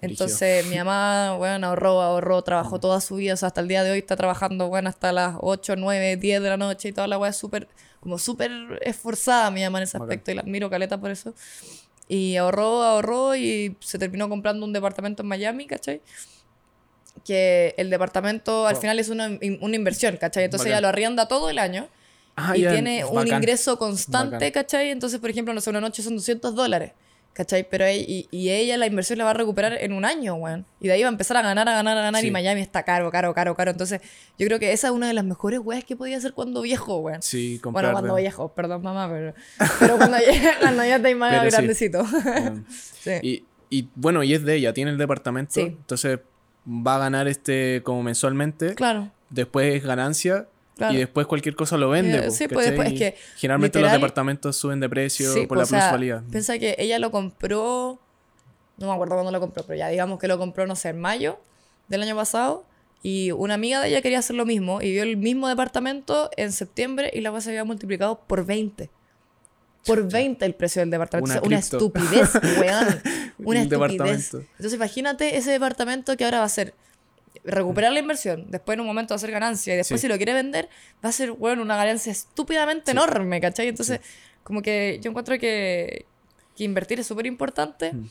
Entonces mi mamá, bueno, ahorró, ahorró, trabajó toda su vida, o sea, hasta el día de hoy está trabajando, bueno, hasta las 8, 9, 10 de la noche y toda la weá súper, como súper esforzada mi mamá en ese aspecto y la admiro caleta por eso. Y ahorró, ahorró y se terminó comprando un departamento en Miami, ¿cachai? Que el departamento al final es una, una inversión, ¿cachai? Entonces Bacán. ella lo arrienda todo el año Ah, y tiene un ingreso constante, Bacán. ¿cachai? Entonces, por ejemplo, no sé, una noche son 200 dólares, ¿cachai? Pero ella, y, y ella la inversión la va a recuperar en un año, weón. Y de ahí va a empezar a ganar, a ganar, a ganar. Sí. Y Miami está caro, caro, caro, caro. Entonces, yo creo que esa es una de las mejores weas que podía hacer cuando viejo, weón. Sí, Bueno, comprar. cuando de- viejo, perdón, mamá, pero, pero cuando, ya, cuando ya estáis más sí. grandecito. Um, Sí. y, y bueno, y es de ella, tiene el departamento. Sí. Entonces va a ganar este como mensualmente. Claro. Después es ganancia. Claro. Y después cualquier cosa lo vende. Eh, sí, pues, después es que, Generalmente los departamentos suben de precio Sí, por la plusvalía. Piensa que ella lo compró, no me acuerdo cuándo lo compró, pero ya digamos que lo compró, no sé, en mayo del año pasado. Y una amiga de ella quería hacer lo mismo y vio el mismo departamento en septiembre y la cosa se había multiplicado por 20. Por 20 el precio del departamento. Una una estupidez, weón. Una Un estupidez. departamento. Entonces imagínate ese departamento que ahora va a ser recuperar la inversión, después en un momento va a hacer ganancia y después Sí. si lo quiere vender va a ser, bueno, una ganancia estúpidamente Sí. enorme, ¿cachai? Entonces, como que yo encuentro que, que invertir es súper importante Mm.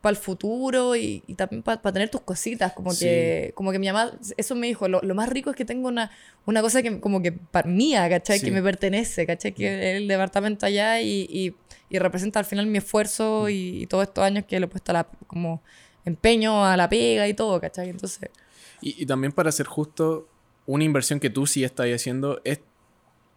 para el futuro y, y también para tener tus cositas, como Sí. que como que mi mamá, eso me dijo, lo, lo más rico es que tengo una, una cosa que como que para mía, ¿cachai? Sí. Que me pertenece, ¿cachai? Que es el departamento allá y, y, y representa al final mi esfuerzo y, y todos estos años que le he puesto la, como empeño a la pega y todo, ¿cachai? Entonces, Y, y también para ser justo, una inversión que tú sí estás haciendo es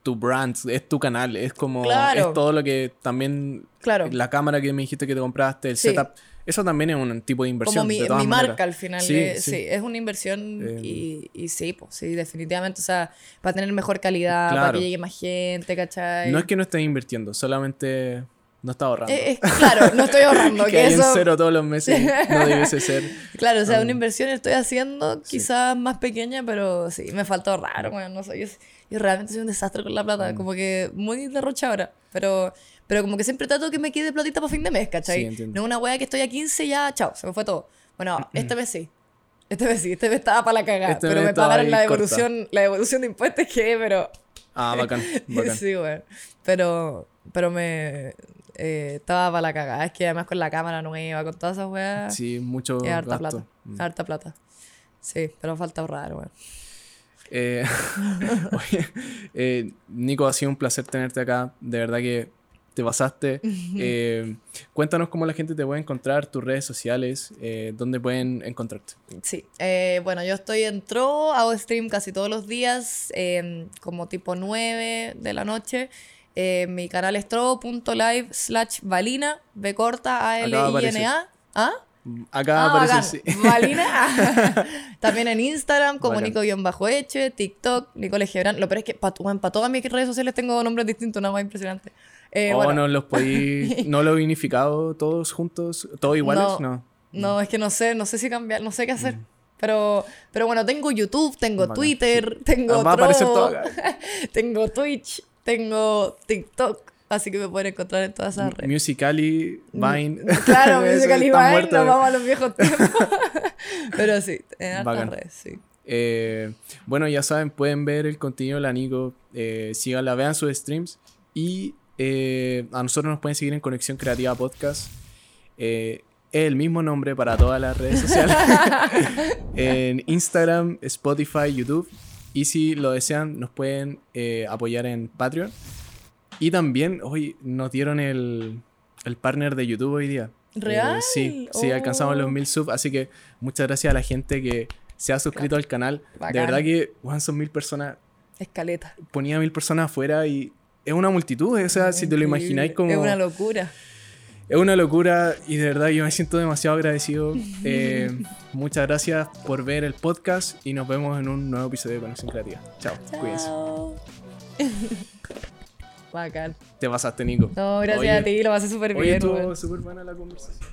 tu brand, es tu canal, es como Claro. es todo lo que también claro. la cámara que me dijiste que te compraste, el Sí. setup, eso también es un tipo de inversión. como mi, de todas mi maneras. marca al final. Sí, eh, sí. sí. es una inversión Eh, y, y sí, pues sí, definitivamente. O sea, para tener mejor calidad, para que llegue más gente, ¿cachai? No es que no estés invirtiendo, solamente no estás ahorrando. Eh, es- claro, no estoy ahorrando. que que hay en eso, cero todos los meses no debiese ser. Claro, o sea, Ah. una inversión estoy haciendo quizás más pequeña, pero sí, me falta ahorrar, bueno, no sé, yo, yo realmente soy un desastre con la plata, Mm. como que muy derrochadora, pero, pero como que siempre trato que me quede platita para fin de mes, ¿cachai? Sí, no es una wea que estoy a 15 ya, chao, se me fue todo. Bueno, este mes sí. Este mes sí, este mes estaba para la cagada, Este pero me pagaron la corta. devolución, la devolución de impuestos que, pero... Ah, bacán, bacán. sí, bueno. Pero, pero me... eh, estaba para la cagada. Es que además con la cámara nueva, con todas esas weas... Sí, mucho Es harta gasto. plata. Mm. Harta plata. Sí, pero falta ahorrar, weón. Eh, oye, eh, Nico, ha sido un placer tenerte acá. De verdad que te pasaste. Eh, cuéntanos cómo la gente te puede encontrar, tus redes sociales, eh, dónde pueden encontrarte. Sí. Eh, bueno, yo estoy en Tro, hago stream casi todos los días, eh, como tipo 9 de la noche. Eh, mi canal es tro.live slash valina, B corta, Acaba de A-L-I-N-A. ¿Ah? Acá Ah, aparece sí. Malina. También en Instagram, como. Nico-Eche, TikTok, Nicole Gebran. Lo peor es que para todas mis redes sociales tengo nombres distintos, nada más impresionante. Eh, oh, bueno, no los podí. ¿No lo he unificado todos juntos? ¿Todos iguales? No. No. No, es que no sé, no sé si cambiar, no sé qué hacer. Pero, pero bueno, tengo YouTube, tengo Mm. Twitter, tengo va a aparecer todo Trovo, acá. tengo Twitch, tengo TikTok, así que me pueden encontrar en todas esas redes. Musically, Vine. Claro, Musical.ly Vine, nos vamos a los viejos tiempos. pero sí, en hartas redes, sí. Eh, bueno, ya saben, pueden ver el contenido de la Nico. Eh, síganla, vean sus streams. Y eh, a nosotros nos pueden seguir en Conexión Creativa Podcast. Eh, es el mismo nombre para todas las redes sociales. en Instagram, Spotify, YouTube. Y si lo desean, nos pueden eh, apoyar en Patreon. Y también, hoy nos dieron el, el partner de YouTube hoy día. Eh, ¿Real? sí, sí, alcanzamos Oh. los mil subs. Así que muchas gracias a la gente que se ha suscrito al canal. De verdad que, Juan, son mil personas. Escaleta. Ponía mil personas afuera y es una multitud. O sea, si te lo imagináis como. Es una locura. Es una locura y de verdad yo me siento demasiado agradecido. Eh, muchas gracias por ver el podcast y nos vemos en un nuevo episodio de Conexión Creativa. Chao, cuídense. Chao. Bacán. Te pasaste, Nico. No, gracias Oye, a ti, lo pasé súper bien. estuvo súper buena la conversación.